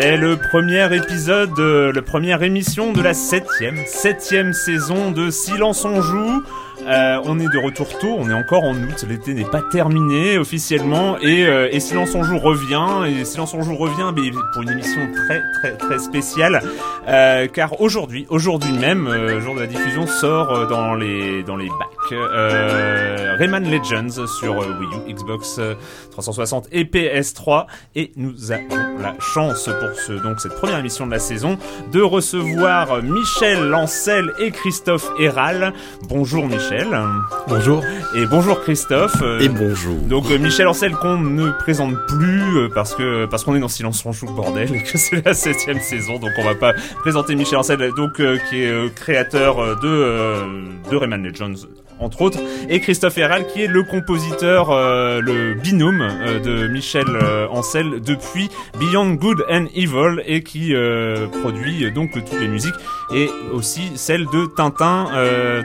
C'est le premier épisode, euh, la première émission de la septième, septième saison de Silence on joue. Euh, on est de retour tôt, on est encore en août, l'été n'est pas terminé officiellement et, euh, Silence on joue revient et Silence on joue revient mais pour une émission très très très spéciale euh, car aujourd'hui, aujourd'hui même, jour de la diffusion sort dans les dans les bacs Rayman Legends sur Wii U, Xbox 360 et PS3 et nous avons la chance pour ce donc cette première émission de la saison de recevoir Michel Lancel et Christophe Héral. Bonjour Michel. Bonjour. Et bonjour Christophe. Et bonjour. Donc Michel Ancel qu'on ne présente plus parce que parce qu'on est dans Silence on joue bordel et que c'est la septième saison donc on va pas présenter Michel Ancel donc qui est créateur de de Rayman Legends entre autres, et Christophe Herral qui est le compositeur, euh, le binôme euh, de Michel euh, Ancel depuis Beyond Good and Evil et qui produit donc toutes les musiques et aussi celle de Tintin,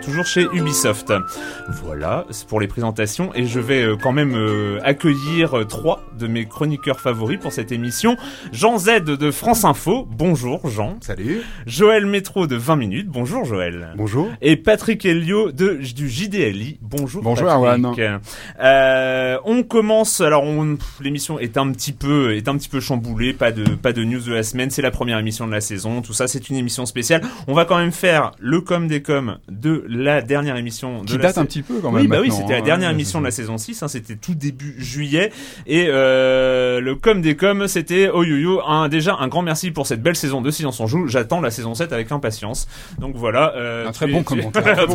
toujours chez Ubisoft. Voilà, c'est pour les présentations et je vais quand même accueillir trois de mes chroniqueurs favoris pour cette émission. Jean Z de France Info, bonjour Jean. Salut. Joël Métro de 20 minutes, bonjour Joël. Bonjour. Et Patrick Helio de, du JDLI, bonjour Bonjour Patrick. Euh, on commence, alors l'émission est un petit peu est un petit peu chamboulée, pas de pas de news de la semaine, c'est la première émission de la saison, tout ça c'est une émission spéciale. On va quand même faire le com des coms de la dernière émission de Qui la date un petit peu quand même. Oui, bah oui, c'était la hein, dernière émission de la saison 6, hein, c'était tout début juillet et euh, le com des coms c'était oh yo yo, un, déjà un grand merci pour cette belle saison de Silence on joue. J'attends la saison 7 avec impatience. Donc voilà, euh, Un très bon commentaire.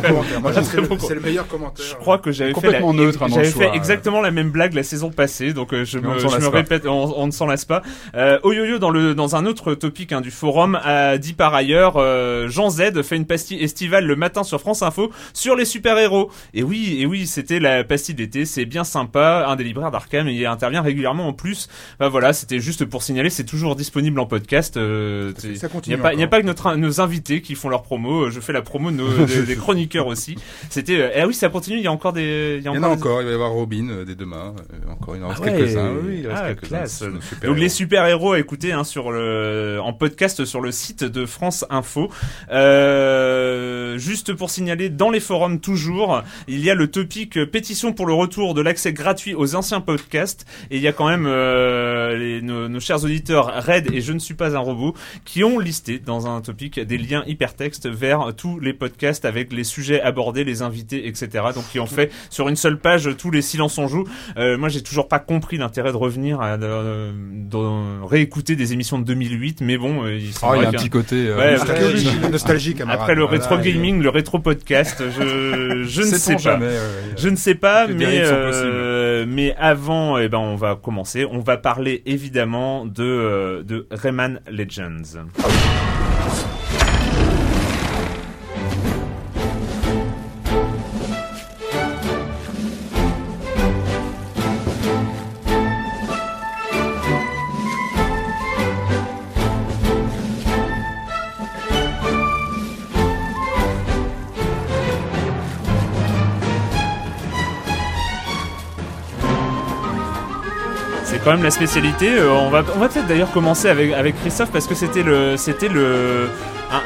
C'est le meilleur commentaire. je crois que j'avais fait Complètement la- neutre, hein, dans j'avais le fait choix, exactement la même blague la saison passée, donc euh, je me, ne s'en je lasse me pas. répète, on, on ne s'en lasse pas. Euh, Oyoyo dans le dans un autre topic hein, du forum a dit par ailleurs euh, Jean Z fait une pastille estivale le matin sur France Info sur les super héros. Et oui, et oui, c'était la pastille d'été, c'est bien sympa, un des libraires d'Arkham, il intervient régulièrement en plus. Bah voilà, c'était juste pour signaler, c'est toujours disponible en podcast. euh, Ça il continue n'y a pas, il y a pas que notre, nos invités qui font leur promo. euh, Je fais la promo de nos, des, des chroniqueurs aussi. C'était ah oui, ça continue. Il y a encore des. Il y, en a encore. Il va y avoir Robin euh, dès demain. Euh, encore, il en reste Ah ouais. quelques-uns. Oui, il reste Ah, quelques-uns. classe. Nos super Donc héros. les super héros à écouter hein, sur le en podcast sur le site de France Info. Euh, juste pour signaler dans les forums toujours, il y a le topic euh, pétition pour le retour de l'accès gratuit aux anciens podcasts et il y a quand même euh, les- nos, nos chers auditeurs Red et je ne suis pas un robot qui ont listé dans un topic des liens hypertextes vers tous les podcasts avec les sujets abordés, les invités, etc. Donc qui ont fait sur une seule page tous les silences on joue. Euh, moi, j'ai toujours pas compris l'intérêt de revenir à de- de réécouter des émissions de 2008, mais bon, euh, il Oh, il y a un petit côté. euh, Ouais, nostalgique. Nostalgie, nostalgie, camarade. après le Voilà, rétro et- gaming, le rétro podcast, je je ne sais pas. jamais. ouais, ouais. Je ne sais pas, mais euh, mais avant, eh ben, on va commencer. On va parler évidemment de euh, de Rayman Legends. Quand même la spécialité. Euh, on va, peut-être d'ailleurs commencer avec, Christophe parce que c'était le, c'était le,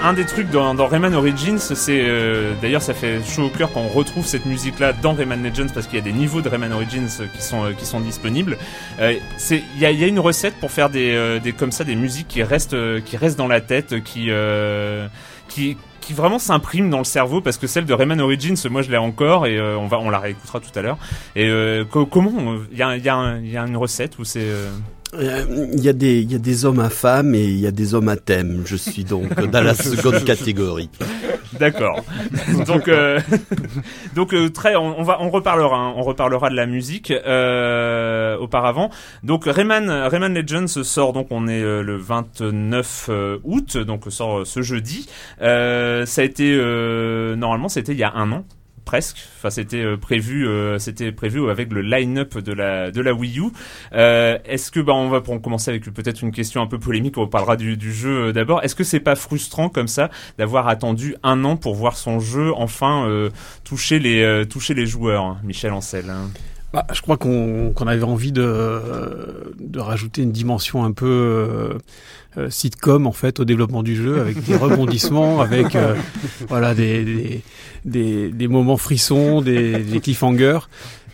un, des trucs dans, Rayman Origins. C'est euh, d'ailleurs ça fait chaud au cœur quand on retrouve cette musique-là dans Rayman Legends parce qu'il y a des niveaux de Rayman Origins qui sont, euh, qui sont disponibles. Il y a, une recette pour faire des, des comme ça des musiques qui restent, qui restent dans la tête, qui, qui qui vraiment s'imprime dans le cerveau parce que celle de Rayman Origins moi je l'ai encore et euh, on va on la réécoutera tout à l'heure. Et euh, co- comment il y a, il y, a il y a une recette où c'est euh, Euh, Il y, a des- il y a des hommes à femmes et il y a des hommes à thème. Je suis donc dans la seconde catégorie. D'accord. donc, euh, donc euh, très, on, on va, on reparlera, hein, on reparlera de la musique euh, auparavant. Donc Rayman, Rayman Legends sort donc, on est euh, le 29 euh, août, donc sort euh, ce jeudi. Euh, ça a été euh, normalement, c'était il y a un an presque. Enfin, c'était euh, prévu, euh, c'était prévu avec le line-up de la de la Wii U. Euh, Est-ce que, bah, on va pour commencer avec peut-être une question un peu polémique. On parlera du, du jeu d'abord. Est-ce que c'est pas frustrant comme ça d'avoir attendu un an pour voir son jeu enfin euh, toucher les euh, toucher les joueurs, hein, Michel Ancel hein? Bah, je crois qu'on avait envie de, de rajouter une dimension un peu euh, euh, sitcom en fait au développement du jeu avec des rebondissements, avec euh, voilà des, des, des, des moments frissons, des, des cliffhangers.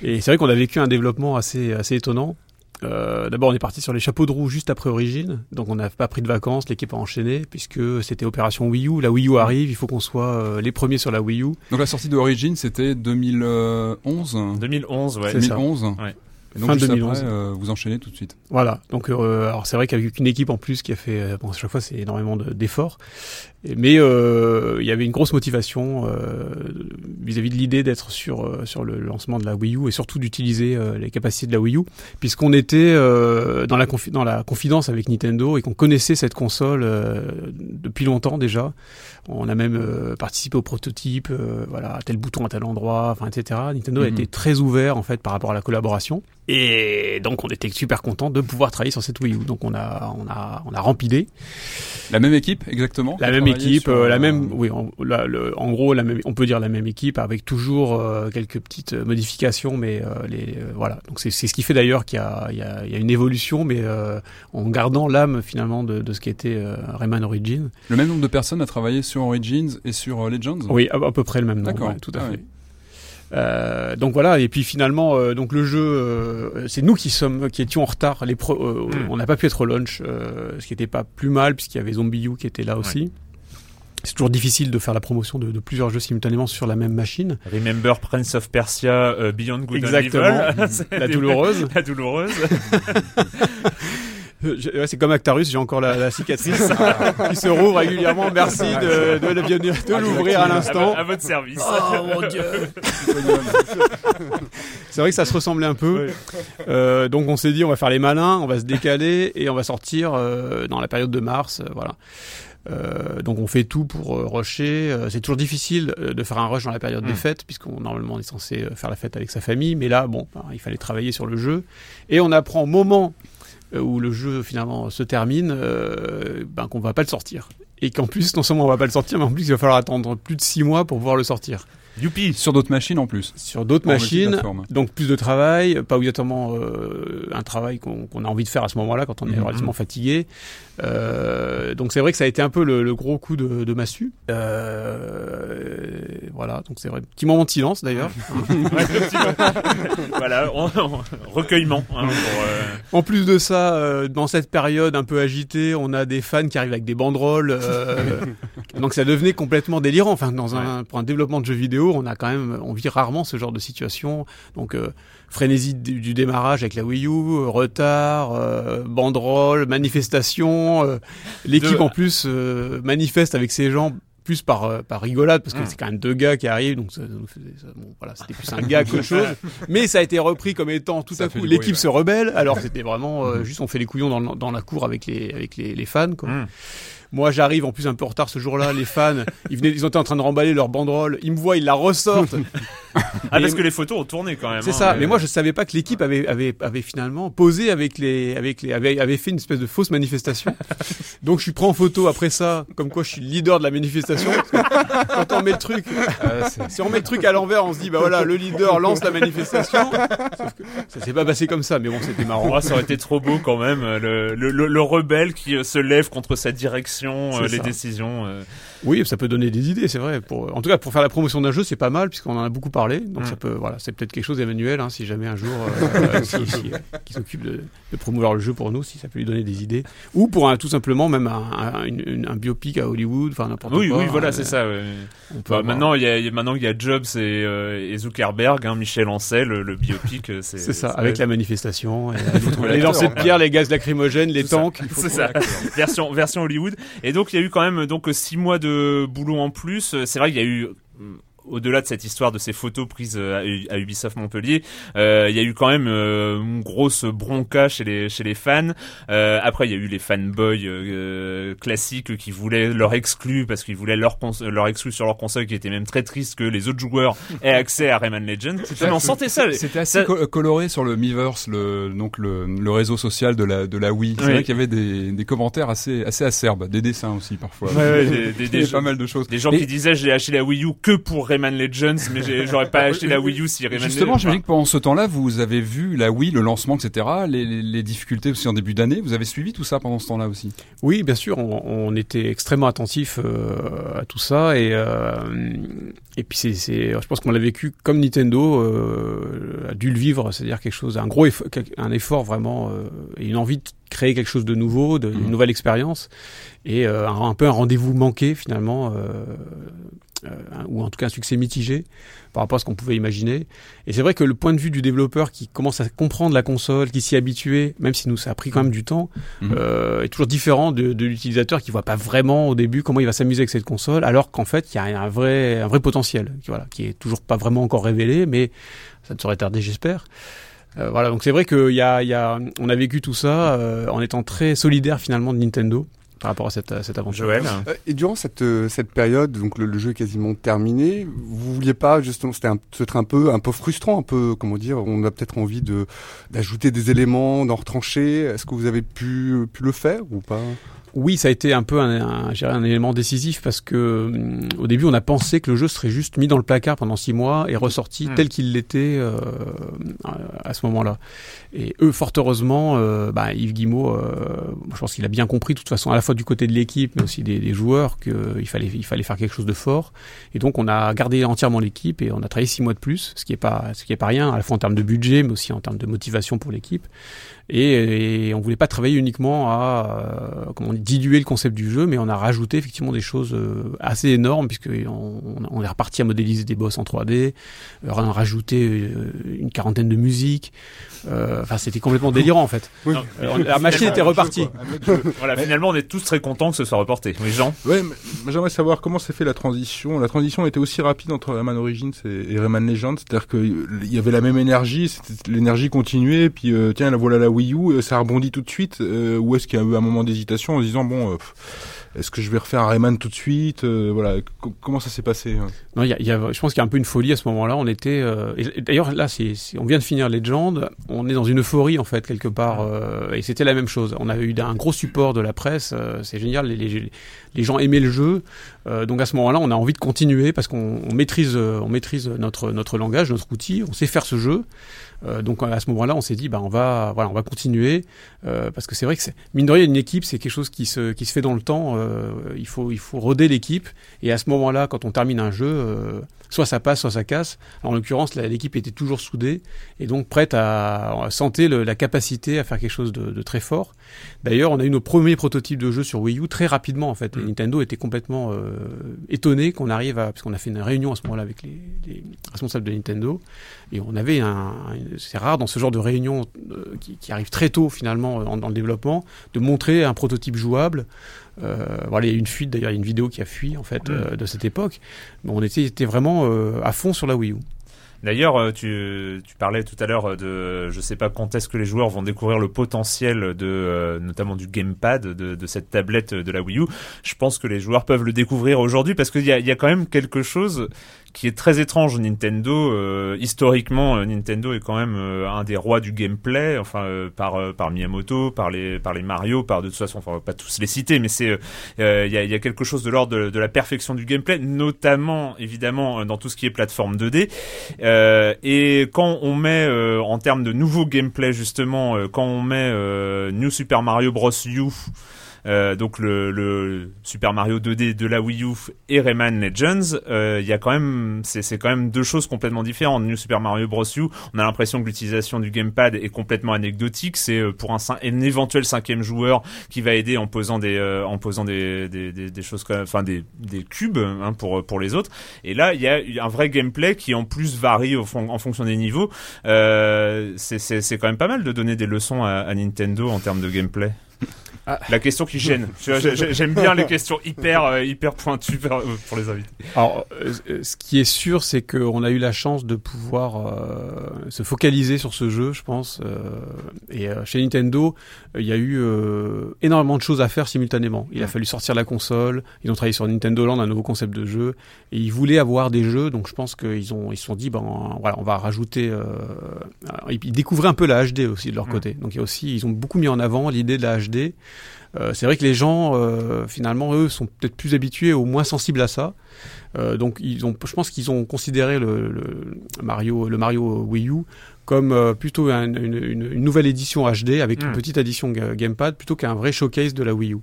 Et c'est vrai qu'on a vécu un développement assez assez étonnant. Euh, D'abord, on est parti sur les chapeaux de roue juste après Origin, donc on n'a pas pris de vacances, l'équipe a enchaîné puisque c'était opération Wii U. La Wii U arrive, il faut qu'on soit euh, les premiers sur la Wii U. Donc la sortie d'Origin, c'était 2011. 2011, ouais. C'est ça. 2011. Ouais. Et donc Fin juste 2011. après, euh, vous enchaînez tout de suite. Voilà, donc euh, alors c'est vrai qu'avec une équipe en plus qui a fait, euh, bon à chaque fois c'est énormément de- d'efforts, mais euh, il y avait une grosse motivation euh, vis-à-vis de l'idée d'être sur euh, sur le lancement de la Wii U et surtout d'utiliser les capacités de la Wii U, puisqu'on était dans la dans la confidence avec Nintendo et qu'on connaissait cette console depuis longtemps déjà. On a même participé au prototype, voilà, tel bouton à tel endroit, enfin etc. Nintendo a Mhm. été très ouvert en fait par rapport à la collaboration. Et donc on était super content de pouvoir travailler sur cette Wii U. Donc on a on a on a rempilé La même équipe, exactement la même équipe, sur, euh, la euh, même oui en, la- le- en gros la même on peut dire la même équipe avec toujours euh, quelques petites euh, modifications, mais euh, les euh, voilà donc c'est c'est ce qui fait d'ailleurs qu'il y a il y a, il y a une évolution, mais euh, en gardant l'âme finalement de, de ce qui était euh, Rayman Origins. Le même nombre de personnes a travaillé sur Origins et sur euh, Legends? Oui, à, à peu près le même nombre, D'accord. ouais, tout à Ah fait. oui. Euh, donc voilà, et puis finalement, euh, donc le jeu, euh, c'est nous qui sommes, qui étions en retard. Les pro- euh, Mm. On n'a pas pu être au launch, euh, ce qui n'était pas plus mal puisqu'il y avait Zombie U qui était là aussi. C'est toujours difficile de faire la promotion de, de plusieurs jeux simultanément sur la même machine. Remember Prince of Persia, euh, Beyond Good and Exactement. Evil. C'est La douloureuse. La douloureuse. Euh, ouais, c'est comme Actarus, j'ai encore la, la cicatrice qui se rouvre régulièrement. Merci de, de, bienvenue- de l'ouvrir à l'instant. à votre service. Oh mon dieu C'est vrai que ça se ressemblait un peu. Euh, donc on s'est dit on va faire les malins, on va se décaler et on va sortir euh, dans la période de mars, euh, voilà. Euh, donc on fait tout pour euh, rusher. Euh, c'est toujours difficile euh, de faire un rush dans la période des Mm. fêtes puisqu'on normalement on est censé euh, faire la fête avec sa famille, mais là bon, ben, il fallait travailler sur le jeu et on apprend au moment euh, où le jeu finalement se termine, euh, ben, qu'on va pas le sortir. Et qu'en plus, non seulement on va pas le sortir, mais en plus il va falloir attendre plus de six mois pour pouvoir le sortir. Youpi Sur d'autres machines en plus. sur d'autres machines. Donc plus de travail, pas obligatoirement euh, un travail qu'on a envie de faire à ce moment-là quand on est Mhm. relativement fatigué. Euh, donc c'est vrai que ça a été un peu le, le gros coup de, de massue. Euh, voilà, donc c'est vrai. Petit moment de silence d'ailleurs. Voilà, on- on- recueillement. hein, pour, euh, En plus de ça, dans cette période un peu agitée, on a des fans qui arrivent avec des banderoles. donc ça devenait complètement délirant. Enfin, dans un, pour un développement de jeux vidéo, on a quand même, on vit rarement ce genre de situation. Donc frénésie du, du démarrage avec la Wii U, retard, euh, banderole, manifestation. euh, L'équipe De- en plus euh, manifeste avec ces gens plus par, euh, par rigolade parce que Mm. c'est quand même deux gars qui arrivent donc ça, nous faisait- ça- bon, voilà c'était plus un gars qu'autre chose mais ça a été repris comme étant tout Ça à coup l'équipe se rebelle alors c'était vraiment euh, juste on fait les couillons dans, dans la cour avec les avec les, les fans quoi. Mm. Moi j'arrive en plus un peu en retard ce jour-là les fans ils venaient ils étaient en train de remballer leur banderole ils me voient ils la ressortent Ah, parce que les photos ont tourné quand même. c'est hein, ça euh, mais moi je savais pas que l'équipe avait, avait avait finalement posé avec les avec les avait, avait fait une espèce de fausse manifestation donc je suis pris en photo après ça comme quoi je suis le leader de la manifestation quand on met le truc si on met le truc à l'envers, on se dit bah voilà, le leader lance la manifestation. Sauf que ça s'est pas passé comme ça, mais bon, c'était marrant. Oh, ça aurait été trop beau quand même, le, le, le- le rebelle qui euh, se lève contre sa direction, euh, les ça. décisions. euh. Oui, ça peut donner des idées, c'est vrai. Pour, en tout cas, pour faire la promotion d'un jeu, c'est pas mal puisqu'on en a beaucoup parlé. Donc Mm. ça peut, voilà, c'est peut-être quelque chose d'Emmanuel, hein, si jamais un jour, euh, qui s'occupe de, de promouvoir le jeu pour nous, si ça peut lui donner des idées, ou pour un, tout simplement même un, biopic à Hollywood, enfin n'importe Oui, quoi. oui, voilà, c'est ça. ouais. on peut Bah, maintenant, il y a, maintenant il y a Jobs et, euh, et Zuckerberg, hein, Michel Ancel, le, le biopic. C'est C'est ça, avec la manifestation, et, les lancers de pierre, les gaz lacrymogènes, les tanks. C'est ça, version version Hollywood. Et donc il y a eu quand même donc six mois de boulot en plus. C'est vrai qu'il y a eu au-delà de cette histoire de ces photos prises euh, à Ubisoft Montpellier, euh, il y a eu quand même euh, une grosse bronca chez les chez les fans. Euh, après, il y a eu les fanboys euh, classiques qui voulaient leur exclu parce qu'ils voulaient leur leur exclu sur leur console, qui était même très triste que les autres joueurs aient accès à Rayman Legends. Mais on sentait ça. C'était assez Ça- co- coloré sur le Miiverse, le, donc le, le réseau social de la, de la Wii. C'est Oui. vrai qu'il y avait des, des commentaires assez, assez acerbes, des dessins aussi parfois. Ouais, ouais, des- des- des pas mal de choses. Des gens qui disaient j'ai acheté la Wii U que pour Rayman Legends, mais j'aurais pas acheté la Wii U si Rayman Justement, Legends. j'imagine que pendant ce temps-là, vous avez vu la Wii, le lancement, etc., les, les, les difficultés aussi en début d'année. Vous avez suivi tout ça pendant ce temps-là aussi? Oui, bien sûr, on, on était extrêmement attentif euh, à tout ça et euh, et puis c'est, je pense qu'on l'a vécu comme Nintendo euh, a dû le vivre, c'est-à-dire quelque chose, un gros effort, un effort vraiment euh, et une envie de créer quelque chose de nouveau, de, Mhm. une nouvelle expérience et euh, un, un peu un rendez-vous manqué finalement. Euh, ou en tout cas un succès mitigé par rapport à ce qu'on pouvait imaginer. Et c'est vrai que le point de vue du développeur qui commence à comprendre la console, qui s'y habitué, même si nous ça a pris quand même du temps, Mhm. euh, est toujours différent de, de l'utilisateur qui voit pas vraiment au début comment il va s'amuser avec cette console, alors qu'en fait il y a un vrai, un vrai potentiel, qui, voilà, qui est toujours pas vraiment encore révélé, mais ça ne saurait tarder, j'espère. Euh, voilà, donc c'est vrai qu'il y a, y a, on a vécu tout ça euh, en étant très solidaire finalement de Nintendo par rapport à cette, à cette aventure. Joël Euh, Et durant cette, euh, cette période, donc le, le jeu est quasiment terminé, vous vouliez pas justement, c'était un, peut-être un peu, un peu frustrant, un peu, comment dire, on a peut-être envie de d'ajouter des éléments, d'en retrancher. Est-ce que vous avez pu, pu le faire ou pas? Oui, ça a été un peu un, élément décisif parce que hum, au début on a pensé que le jeu serait juste mis dans le placard pendant six mois et ressorti Mm. tel qu'il l'était euh, à, ce moment-là. Et eux, fort heureusement, euh, bah, Yves Guillemot, euh, je pense qu'il a bien compris, de toute façon, à la fois du côté de l'équipe, mais aussi des, des joueurs, qu'il fallait, il fallait faire quelque chose de fort. Et donc, on a gardé entièrement l'équipe et on a travaillé six mois de plus, ce qui est pas, ce qui est pas rien, à la fois en termes de budget, mais aussi en termes de motivation pour l'équipe. Et, et on voulait pas travailler uniquement à, euh, comment on dit, diluer le concept du jeu, mais on a rajouté effectivement des choses euh, assez énormes puisque on, on est reparti à modéliser des boss en 3D, euh, on a rajouté euh, une quarantaine de musiques. Euh, Enfin, c'était complètement délirant en fait. Oui. Non, Euh, la machine était repartie. Voilà, finalement, on est tous très contents que ce soit reporté. Oui, Jean? Ouais, j'aimerais savoir comment s'est fait la transition. La transition était aussi rapide entre Rayman Origins et, Rayman Legends, c'est-à-dire qu'il y avait la même énergie, c'était- l'énergie continuait, puis euh, tiens, la voilà la Wii Euh, ça rebondit tout de suite. Euh, ou est-ce qu'il y a eu un moment d'hésitation en disant bon, euh, est-ce que je vais refaire un Rayman tout de suite Voilà, c- comment ça s'est passé hein? Non, y y a- je pense qu'il y a un peu une folie à ce moment-là. On était, d'ailleurs là, c'est- on vient de finir Legend. On est dans une euphorie en fait quelque part, et c'était la même chose. On a eu un gros support de la presse. c'est génial. Les gens aimaient le jeu. Euh, donc à ce moment-là, on a envie de continuer parce qu'on on maîtrise, euh, on maîtrise notre notre langage, notre outil. On sait faire ce jeu. Euh, donc à ce moment-là, on s'est dit, bah on va, voilà, on va continuer parce que c'est vrai que c'est, mine de rien, une équipe, c'est quelque chose qui se qui se fait dans le temps. il faut il faut roder l'équipe. Et à ce moment-là, quand on termine un jeu, soit ça passe, soit ça casse. En l'occurrence, l'équipe était toujours soudée et donc prête à, à sentir la capacité à faire quelque chose de, très fort. D'ailleurs, on a eu nos premiers prototypes de jeux sur Wii U très rapidement en fait. Mm. Nintendo était complètement euh, étonné qu'on arrive à, parce qu'on a fait une réunion à ce moment-là avec les, les responsables de Nintendo et on avait un, c'est rare dans ce genre de réunion euh, qui, qui arrive très tôt finalement dans, dans le développement de montrer un prototype jouable. Euh, voilà, il y a eu une fuite d'ailleurs, il y a une vidéo qui a fui en fait Mm. de cette époque. Mais on était, était vraiment à fond sur la Wii U. D'ailleurs, euh, tu, parlais tout à l'heure de, je sais pas quand est-ce que les joueurs vont découvrir le potentiel de, euh, notamment du gamepad, de, de cette tablette de la Wii U. Je pense que les joueurs peuvent le découvrir aujourd'hui parce qu'il y a, y a quand même quelque chose qui est très étrange. Nintendo, euh, historiquement, euh, Nintendo est quand même euh, un des rois du gameplay, enfin euh, par euh, par Miyamoto, par les par les Mario, par de toute façon, enfin pas tous les citer, mais c'est il y, a, quelque chose de l'ordre de, la perfection du gameplay, notamment évidemment dans tout ce qui est plateforme 2D. Euh, et quand on met en termes de nouveau gameplay justement, quand on met New Super Mario Bros U, euh, donc le, Super Mario 2D de la Wii U et Rayman Legends, euh, il y a quand même, c'est quand même deux choses complètement différentes. New Super Mario Bros U, on a l'impression que l'utilisation du gamepad est complètement anecdotique. C'est euh, pour un, éventuel cinquième joueur qui va aider en posant des, en posant des, des, choses, enfin des, des cubes hein, pour pour les autres. Et là, il y a un vrai gameplay qui en plus varie au en fonction des niveaux. C'est- quand même pas mal de donner des leçons à Nintendo en termes de gameplay. Ah. La question qui gêne. J'aime bien les questions hyper euh, hyper pointues pour, les invités. Alors, euh, ce qui est sûr, c'est qu'on a eu la chance de pouvoir euh, se focaliser sur ce jeu, je pense. euh, et euh, chez Nintendo, il y a eu énormément de choses à faire simultanément. Il a fallu sortir la console. Ils ont travaillé sur Nintendo Land, un nouveau concept de jeu, et ils voulaient avoir des jeux. Donc, je pense qu'ils ont ils se sont dit, ben voilà, on va rajouter. Ils découvraient un peu la HD aussi de leur côté. Donc, il y a aussi, ils ont beaucoup mis en avant l'idée de la HD. Euh, c'est vrai que les gens, euh, finalement, eux, sont peut-être plus habitués ou moins sensibles à ça. Euh, donc, ils ont, je pense qu'ils ont considéré le, le Mario, le Mario Wii U comme plutôt un- une, une- une nouvelle édition HD avec une Mm. petite addition ga- gamepad plutôt qu'un vrai showcase de la Wii U.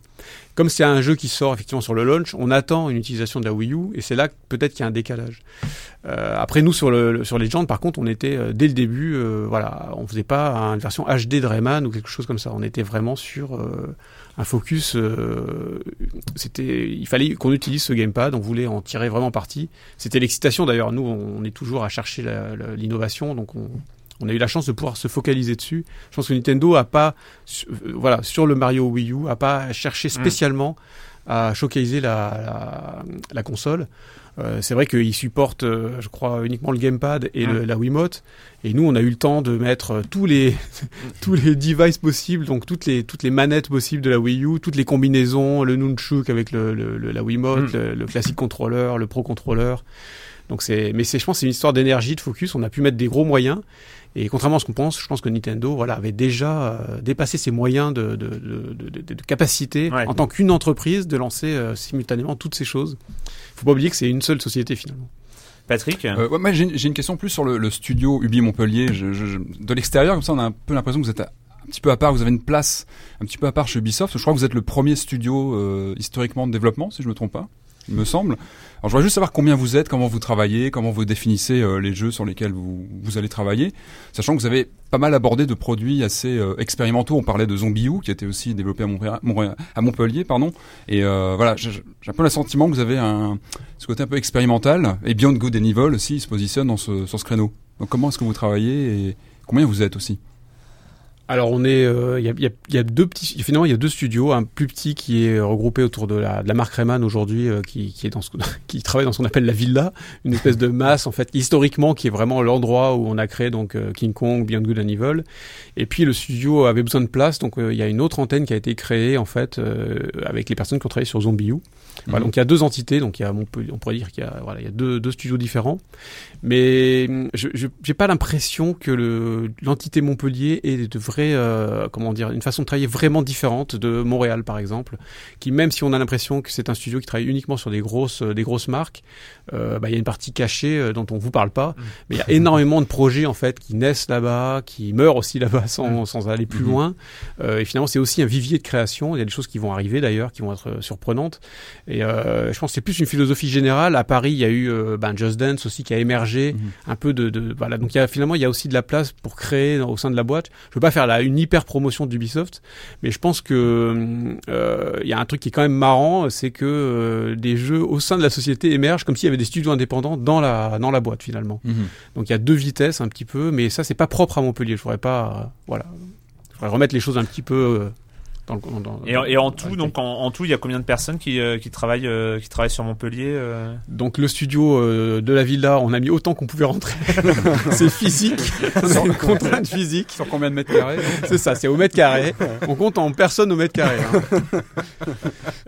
Comme c'est un jeu qui sort effectivement sur le launch, on attend une utilisation de la Wii U et c'est là peut-être qu'il y a un décalage. Euh, après nous sur le, sur Legend par contre on était dès le début euh, voilà on faisait pas une version HD de Rayman ou quelque chose comme ça on était vraiment sur euh, un focus euh, c'était il fallait qu'on utilise ce gamepad on voulait en tirer vraiment parti c'était l'excitation d'ailleurs nous on est toujours à chercher l'innovation donc on on a eu la chance de pouvoir se focaliser dessus. Je pense que Nintendo a pas, euh, voilà, sur le Mario Wii U, a pas cherché spécialement à showcaser la, la, la console. Euh, c'est vrai qu'ils supportent, euh, je crois, uniquement le gamepad et le- la Wiimote. Et nous, on a eu le temps de mettre euh, tous les tous les devices possibles, donc toutes les toutes les manettes possibles de la Wii U, toutes les combinaisons, le nunchuk avec le, le- le- la Wiimote, Mm. le, le classique contrôleur, le pro contrôleur. Donc c'est, mais c'est, je pense, c'est une histoire d'énergie, de focus. On a pu mettre des gros moyens. Et contrairement à ce qu'on pense, je pense que Nintendo, voilà, avait déjà euh, dépassé ses moyens de, de, de, de, de- de capacité Ouais. en tant qu'une entreprise de lancer euh, simultanément toutes ces choses. Faut pas oublier que c'est une seule société finalement. Patrick, Euh, ouais, j'ai une question plus sur le, le studio Ubi Montpellier. Je, je- je- de l'extérieur, comme ça, on a un peu l'impression que vous êtes à- un petit peu à part, vous avez une place un petit peu à part chez Ubisoft. Je crois que vous êtes le premier studio euh, historiquement de développement, si je me trompe pas, il me semble. Alors, je voudrais juste savoir combien vous êtes, comment vous travaillez, comment vous définissez euh, les jeux sur lesquels vous, vous allez travailler, sachant que vous avez pas mal abordé de produits assez euh, expérimentaux. On parlait de Zombie U, qui était aussi développé à, Montpellier, pardon. Et euh, voilà, j'ai un peu le sentiment que vous avez ce côté un peu expérimental. Et Beyond Good and Evil aussi il se positionne dans ce, sur ce créneau. Donc comment est-ce que vous travaillez et combien vous êtes aussi? Alors on est, euh, il y, a, y, a, y, a, deux petits, finalement il y a deux studios, un plus petit qui est regroupé autour de la, de la marque Rayman aujourd'hui, euh, qui, qui est dans ce, qui travaille dans ce qu'on appelle la villa, une espèce de masse en fait historiquement qui est vraiment l'endroit où on a créé donc euh, King Kong, Beyond Good and Evil. Et puis le studio avait besoin de place, donc il y a une autre antenne qui a été créée en fait avec les personnes qui ont travaillé sur Zombie U. Voilà, donc il y a deux entités, donc il y a, on, peut, on pourrait dire qu'il y a, voilà, il y a deux, deux studios différents, mais je j'ai pas l'impression que le l'entité Montpellier est de vrai, euh, comment dire, une façon de travailler vraiment différente de Montréal par exemple, qui même si on a l'impression que c'est un studio qui travaille uniquement sur des grosses, des grosses marques, euh, bah, il y a une partie cachée euh, dont on vous parle pas, mais il y a énormément de projets en fait qui naissent là-bas, qui meurent aussi là-bas sans, sans aller plus loin, euh, et finalement c'est aussi un vivier de création. Il y a des choses qui vont arriver d'ailleurs, qui vont être surprenantes. Et euh, je pense que c'est plus une philosophie générale. À Paris, il y a eu euh, ben, Just Dance aussi qui a émergé, un peu de, de, voilà. Donc il y a, finalement il y a aussi de la place pour créer au sein de la boîte. Je veux pas faire la, une hyper promotion d'Ubisoft, mais je pense que euh, il y a un truc qui est quand même marrant, c'est que des jeux au sein de la société émergent comme s'il y avait des studios indépendants dans la dans la boîte finalement. Mhm. Donc il y a deux vitesses un petit peu, mais ça c'est pas propre à Montpellier. Je voudrais pas, voilà, je voudrais remettre les choses un petit peu. Dans le, dans, Et, en- et en tout, donc en, en tout, il y a combien de personnes qui, euh, qui travaillent euh, qui travaillent sur Montpellier euh Donc le studio euh, de la villa, on a mis autant qu'on pouvait rentrer. c'est physique, c'est une contrainte physique. Sur combien de mètres carrés C'est ça, c'est au mètre carré. On compte en personnes au mètre carré. hein.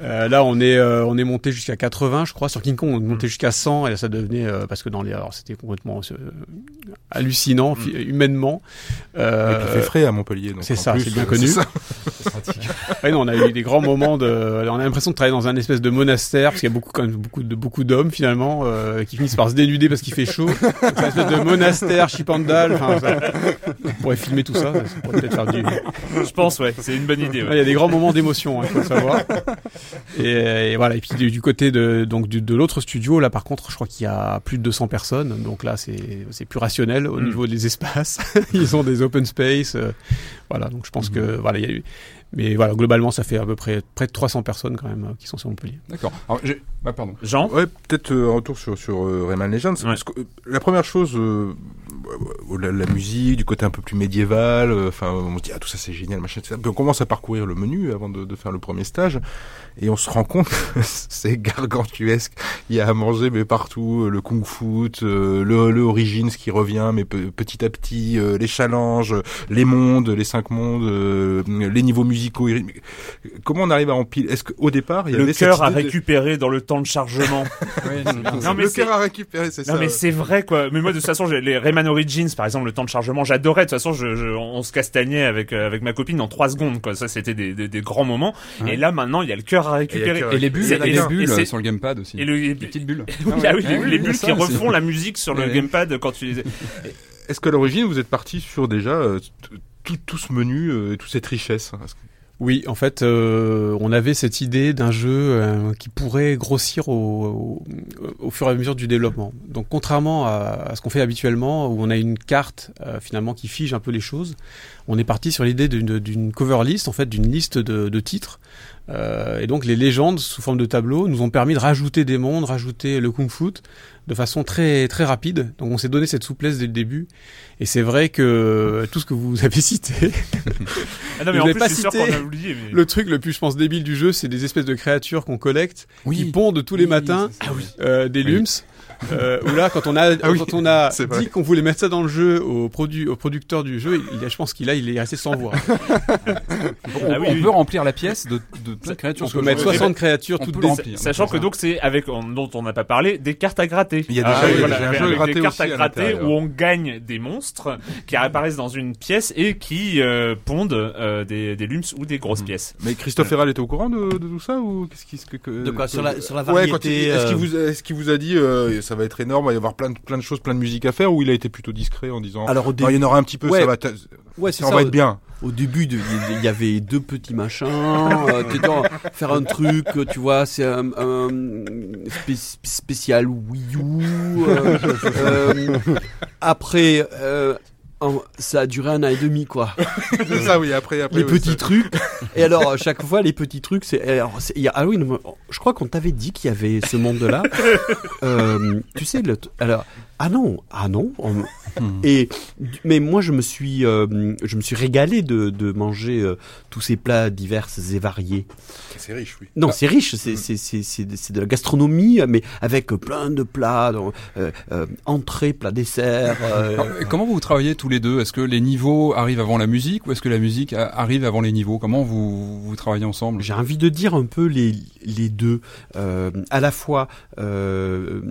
Euh, là, on est euh, on est monté jusqu'à 80, je crois. Sur King Kong, on est monté jusqu'à 100 et là, ça devenait euh, parce que dans les alors c'était complètement euh, hallucinant fi- humainement. Euh, Et puis il fait frais à Montpellier. donc c'est ça, c'est bien connu. Ouais, non, on a eu des grands moments de. On a l'impression de travailler dans un espèce de monastère parce qu'il y a beaucoup, quand même, beaucoup de beaucoup d'hommes finalement euh, qui finissent par se dénuder parce qu'il fait chaud. C'est une espèce de monastère chipandal. Enfin, ça- on pourrait filmer tout ça. Ça pourrait peut-être faire du. Je pense, ouais, c'est une bonne idée. Ouais. Il y a des grands moments d'émotion, il faut le savoir. Et, et voilà. Et puis du, du côté de donc du- de l'autre studio, là par contre, je crois qu'il y a plus de 200 personnes. Donc là, c'est c'est plus rationnel au Mm. niveau des espaces. Ils ont des open space. euh, voilà. Donc je pense que voilà, il y a eu. Mais voilà, globalement, ça fait à peu près près de 300 personnes quand même euh, qui sont sur Montpellier. D'accord. Ah, pardon. Jean? Ouais, peut-être euh, un retour sur, sur euh, Rayman Legends. Parce que, euh, la première chose, euh, la, la musique, du côté un peu plus médiéval, euh, enfin, on se dit, ah, tout ça c'est génial, machin, etc. Puis on commence à parcourir le menu avant de, de faire le premier stage, et on se rend compte que c'est gargantuesque. Il y a à manger, mais partout, le kung fu, euh, le, le Origins qui revient, mais pe- petit à petit, euh, les challenges, les mondes, les cinq mondes, euh, les niveaux musicaux. Et rythmiques. Comment on arrive à empiler? Est-ce qu'au départ, il y Le avait cœur idée de- récupérer dans le temps de chargement. Non, mais le cœur à récupérer, c'est ça. Non mais ouais. c'est vrai quoi. Mais moi de toute façon, les Rayman Origins par exemple, le temps de chargement, j'adorais. De toute façon, je, je- on se castagnait avec euh, avec ma copine en trois secondes quoi. Ça c'était des, des, des grands moments. Et là maintenant, il y a le cœur à récupérer. Et les bulles, C'est- il y a et des c'est- bulles sur le gamepad aussi. Et le Les petites bulles. Oui, ah oui, les, Ouais, les bulles qui refont la musique sur le gamepad quand tu les. Est-ce qu'à l'origine, vous êtes parti sur déjà euh, tout, tout ce menu euh, et toute cette richesse Oui, en fait, euh, on avait cette idée d'un jeu euh, qui pourrait grossir au, au, au fur et à mesure du développement. Donc, contrairement à, ce qu'on fait habituellement, où on a une carte euh, finalement qui fige un peu les choses, on est parti sur l'idée d'une cover list, en fait, d'une liste de titres. Euh, et donc, les légendes sous forme de tableau nous ont permis de rajouter des mondes, rajouter le kung fu de façon très très rapide. Donc, on s'est donné cette souplesse dès le début. Et c'est vrai que tout ce que vous avez cité, Ah non mais Vous en plus, pas sûr cité qu'on a oublié. Mais... le truc le plus, je pense, débile du jeu, c'est des espèces de créatures qu'on collecte, qui pondent tous les Oui, matins, ça. euh, des Oui. lums. Euh, où là, quand on a, Ah oui, quand on a dit qu'on voulait mettre ça dans le jeu au, produ au producteur du jeu, il, je pense qu'il a, il est resté sans voix. On, Ah oui, on oui. peut remplir la pièce de, de plein de créatures. On peut mettre jeu. 60 créatures on toutes des... Sachant que donc c'est avec on- dont on n'a pas parlé des cartes à gratter. Il y a Ah, déjà- oui, il y a voilà, un avec- jeu avec gratté des cartes aussi à gratter où on gagne des monstres qui apparaissent dans une pièce et qui euh, pondent euh, des, des lums ou des grosses pièces. Mais Christophe Herral était au courant de, de tout ça ou qu'est-ce qui que, que- De quoi, que- sur la- sur variété, il- Est-ce qu'il euh, vous est-ce qu'il vous a dit ça va être énorme, il va y avoir plein de plein de choses, plein de musique à faire ou il a été plutôt discret en disant Alors au Non, début, il y en aura un petit peu, Ouais. ça va ouais, ça ça. va être bien. Au début, il y avait deux petits machins. euh, faire un truc, tu vois, c'est un, un spé- spécial Wii U. euh, euh, après, en- ça a duré un an et demi, quoi. C'est ça oui, après après les petits ça- trucs. Et alors, à chaque fois, les petits trucs, c'est. alors, il y a- ah oui, non, mais je crois qu'on t'avait dit qu'il y avait ce monde-là. Euh, tu sais, le, alors, Ah non, ah non. on- Et mais moi je me suis euh, je me suis régalé de, de manger euh, tous ces plats divers et variés. C'est riche, oui. Non, Ah. c'est riche, c'est c'est c'est c'est c'est de la gastronomie mais avec plein de plats, donc, euh, euh, entrée, plat, dessert. euh, Alors, et comment vous travaillez tous les deux? Est-ce que les niveaux arrivent avant la musique ou est-ce que la musique a- arrive avant les niveaux? Comment vous, vous travaillez ensemble? J'ai envie de dire un peu les, les deux. Euh, à la fois, euh,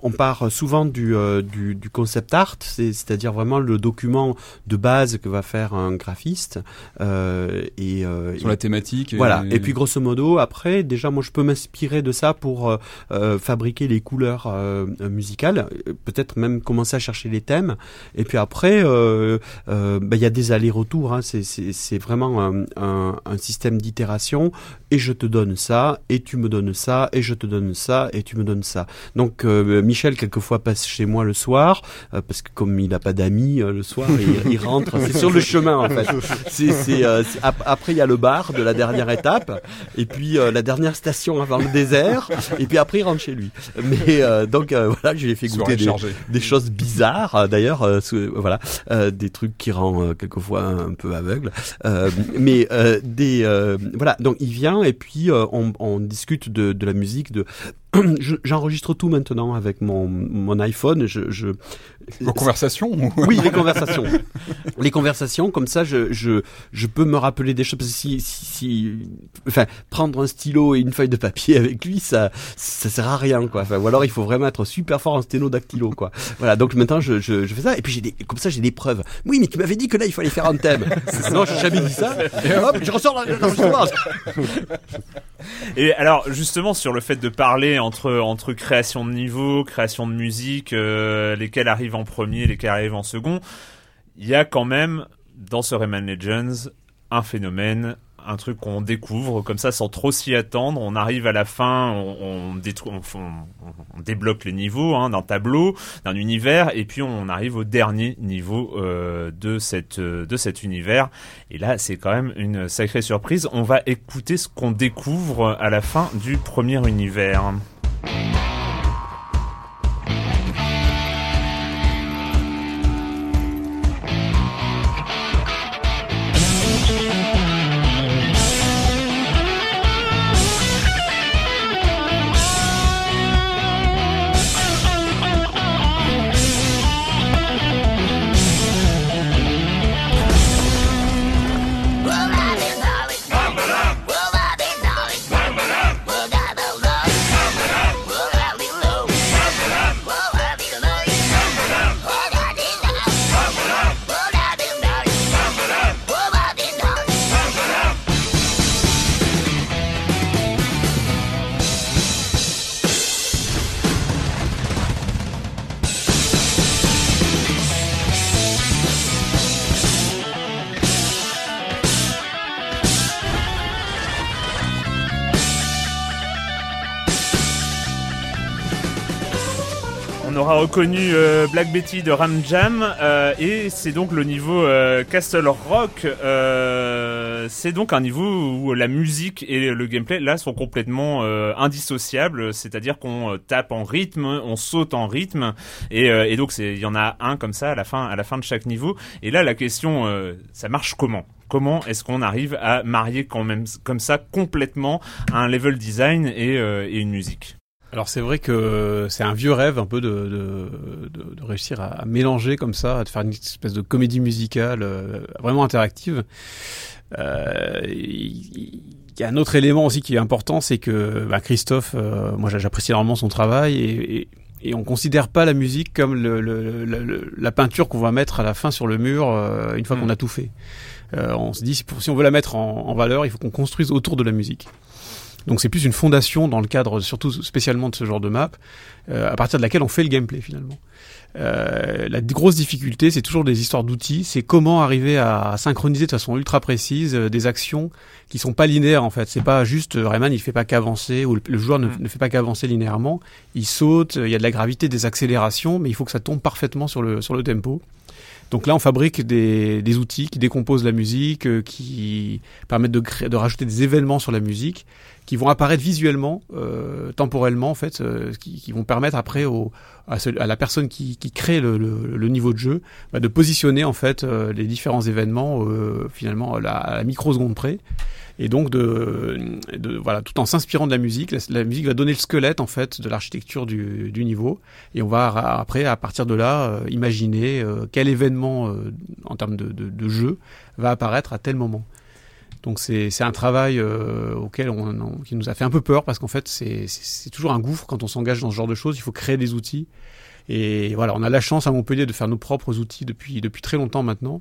on part souvent du, euh, du, du concept art, c'est- c'est-à-dire vraiment le document de base que va faire un graphiste. Euh, et, euh, sur la thématique et- Voilà. Et puis grosso modo, après, déjà, moi, je peux m'inspirer de ça pour euh, fabriquer les couleurs musicales, peut-être même commencer à chercher les thèmes. Et puis après, bah, il y a des allers-retours. Hein. C'est- vraiment un, un, un système d'itération. Et je te donne ça, et tu me donnes ça, et je te donne ça, et tu me donnes ça. Donc euh, Michel quelquefois passe chez moi le soir euh, parce que comme il n'a pas d'amis euh, le soir, il, il rentre. C'est sur le chemin en fait. C'est, c'est, euh, ap- après il y a le bar de la dernière étape, et puis euh, la dernière station avant le désert, et puis après il rentre chez lui. Mais euh, donc euh, voilà, je lui ai fait goûter des, choses bizarres d'ailleurs, euh, voilà, euh, des trucs qui rend euh, quelquefois un peu aveugle. Euh, mais euh, des euh, voilà, donc il vient et puis euh, on, discute de, la musique, j'enregistre tout maintenant avec mon iPhone. Vos conversations ou- oui, les conversations. les conversations, comme ça, je, je, je peux me rappeler des choses. Si, si, si- enfin, prendre un stylo et une feuille de papier avec lui, ça, ça sert à rien, quoi. Enfin, ou alors il faut vraiment être super fort en sténodactylo, quoi. Voilà. Donc maintenant, je, je, je fais ça. Et puis j'ai des, comme ça, j'ai des preuves. Oui, mais tu m'avais dit que là, il fallait faire un thème. non, j'ai jamais dit ça. Et hop, je ressors l'enregistrement. Et alors justement sur le fait de parler entre entre création de niveau, création de musique, euh, lesquels arrivent en premier, lesquels arrivent en second, il y a quand même dans ce Rayman Legends un phénomène, un truc qu'on découvre comme ça sans trop s'y attendre. On arrive à la fin, on débloque les niveaux hein, d'un tableau, d'un univers, et puis on arrive au dernier niveau euh, de cette euh, de cet univers. Et là, c'est quand même une sacrée surprise. On va écouter ce qu'on découvre à la fin du premier univers. Reconnu euh, Black Betty de Ram Jam euh, et c'est donc le niveau euh, Castle Rock. c'est donc un niveau où la musique et le gameplay là sont complètement indissociables, c'est-à-dire qu'on tape en rythme, on saute en rythme et, et donc il y en a un comme ça à la fin à la fin de chaque niveau. Et là la question, ça marche comment? Comment est-ce qu'on arrive à marier quand même comme ça complètement un level design et une musique? Alors c'est vrai que c'est un vieux rêve un peu de, de, de, de réussir à, à mélanger comme ça, de faire une espèce de comédie musicale euh, vraiment interactive. Euh, Il il y a un autre élément aussi qui est important, c'est que bah, Christophe, euh, moi j'apprécie énormément son travail et, et, et on considère pas la musique comme le, le- le- la peinture qu'on va mettre à la fin sur le mur euh, une fois Mm. qu'on a tout fait. Euh, on se dit si, pour- si on veut la mettre en, en valeur, il faut qu'on construise autour de la musique. Donc c'est plus une fondation dans le cadre, surtout spécialement de ce genre de map, euh, à partir de laquelle on fait le gameplay finalement. Euh, la grosse difficulté, c'est toujours des histoires d'outils. C'est comment arriver à synchroniser de façon ultra précise euh, des actions qui sont pas linéaires en fait. C'est pas juste euh, Rayman, il fait pas qu'avancer ou le, le joueur ne, Mm. ne fait pas qu'avancer linéairement. Il saute, euh, il y a de la gravité, des accélérations, mais il faut que ça tombe parfaitement sur le sur le tempo. Donc là, on fabrique des, des outils qui décomposent la musique, qui permettent de, de rajouter des événements sur la musique. Qui vont apparaître visuellement, temporellement en fait, qui, qui, vont permettre après à, la personne qui, crée le, niveau de jeu bah, de positionner en fait les différents événements finalement à la, microseconde près. Et donc de, voilà tout en s'inspirant de la musique la, musique va donner le squelette en fait de l'architecture du, niveau. Et on va après à partir de là euh, imaginer euh, quel événement euh, en termes de, jeu va apparaître à tel moment donc c'est un travail auquel on, on, qui nous a fait un peu peur parce qu'en fait c'est toujours un gouffre quand on s'engage dans ce genre de choses il faut créer des outils et voilà on a la chance à Montpellier de faire nos propres outils depuis depuis très longtemps maintenant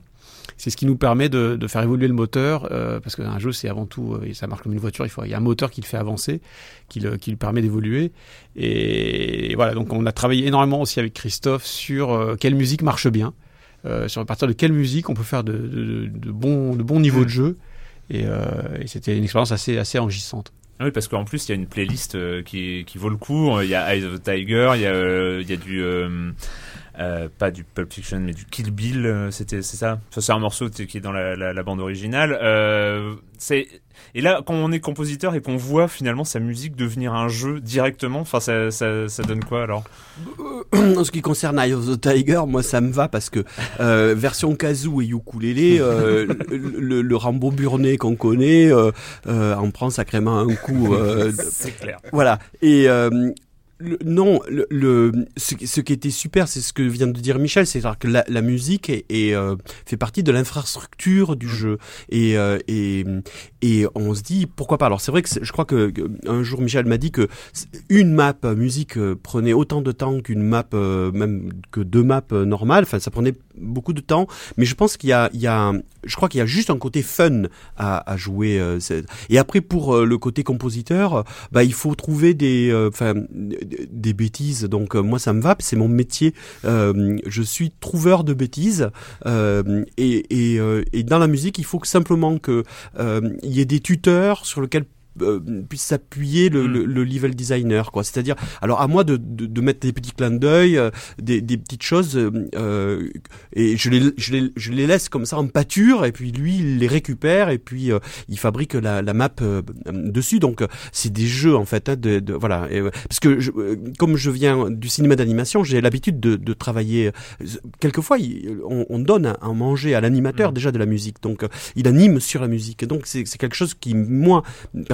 c'est ce qui nous permet de, de faire évoluer le moteur, euh, parce qu'un jeu, c'est avant tout, euh, ça marche comme une voiture, il, faut, il y a un moteur qui le fait avancer, qui le, qui le permet d'évoluer. Et, voilà, donc on a travaillé énormément aussi avec Christophe sur euh, quelle musique marche bien, euh, sur à partir de quelle musique on peut faire de, de, de bons, de bons niveaux de jeu. Et, et c'était une expérience assez, assez enrichissante. Ah oui, parce qu'en plus, il y a une playlist qui, qui vaut le coup. Il y a Eyes of the Tiger, il y a, il y a du... Euh, pas du Pulp Fiction mais du Kill Bill euh, c'était c'est ça? C'est un morceau qui est dans la, la, la bande originale. Euh, c'est et là quand on est compositeur et qu'on voit finalement sa musique devenir un jeu directement enfin ça, ça, ça donne quoi alors? En ce qui concerne Eye of the Tiger moi ça me va parce que version kazoo et ukulélé le, le, Rambo burné qu'on connaît en prend sacrément un coup c'est clair. voilà. Et non, le, le ce, ce, qui était super, c'est ce que vient de dire Michel, c'est que la, la, musique est, est euh, fait partie de l'infrastructure du jeu et, euh, et et on se dit pourquoi pas? Alors c'est vrai que je crois que, un jour Michel m'a dit que une map musique euh, prenait autant de temps qu'une map même que deux maps normales. Enfin, ça prenait beaucoup de temps, mais je pense qu'il y a je crois qu'il y a juste un côté fun à, jouer. et après pour le côté compositeur, bah il faut trouver des enfin des bêtises. Donc euh, moi ça me va, c'est mon métier. Euh, je suis trouveur de bêtises euh, et, et, et, dans la musique il faut que simplement que il y ait des tuteurs sur lesquels euh, puisse s'appuyer le, mm. le, le, level designer quoi. C'est-à-dire alors à moi de, de, de mettre des petits clins d'œil euh, des, des, petites choses euh, et je les, je les je les laisse comme ça en pâture et puis lui il les récupère et puis euh, il fabrique la, la map dessus. Donc c'est des jeux en fait hein, de, de, voilà. Parce que je, comme je viens du cinéma d'animation j'ai l'habitude de, de travailler quelquefois on, on donne à, manger à l'animateur mm. déjà de la musique. Donc il anime sur la musique. Donc c'est quelque chose qui moi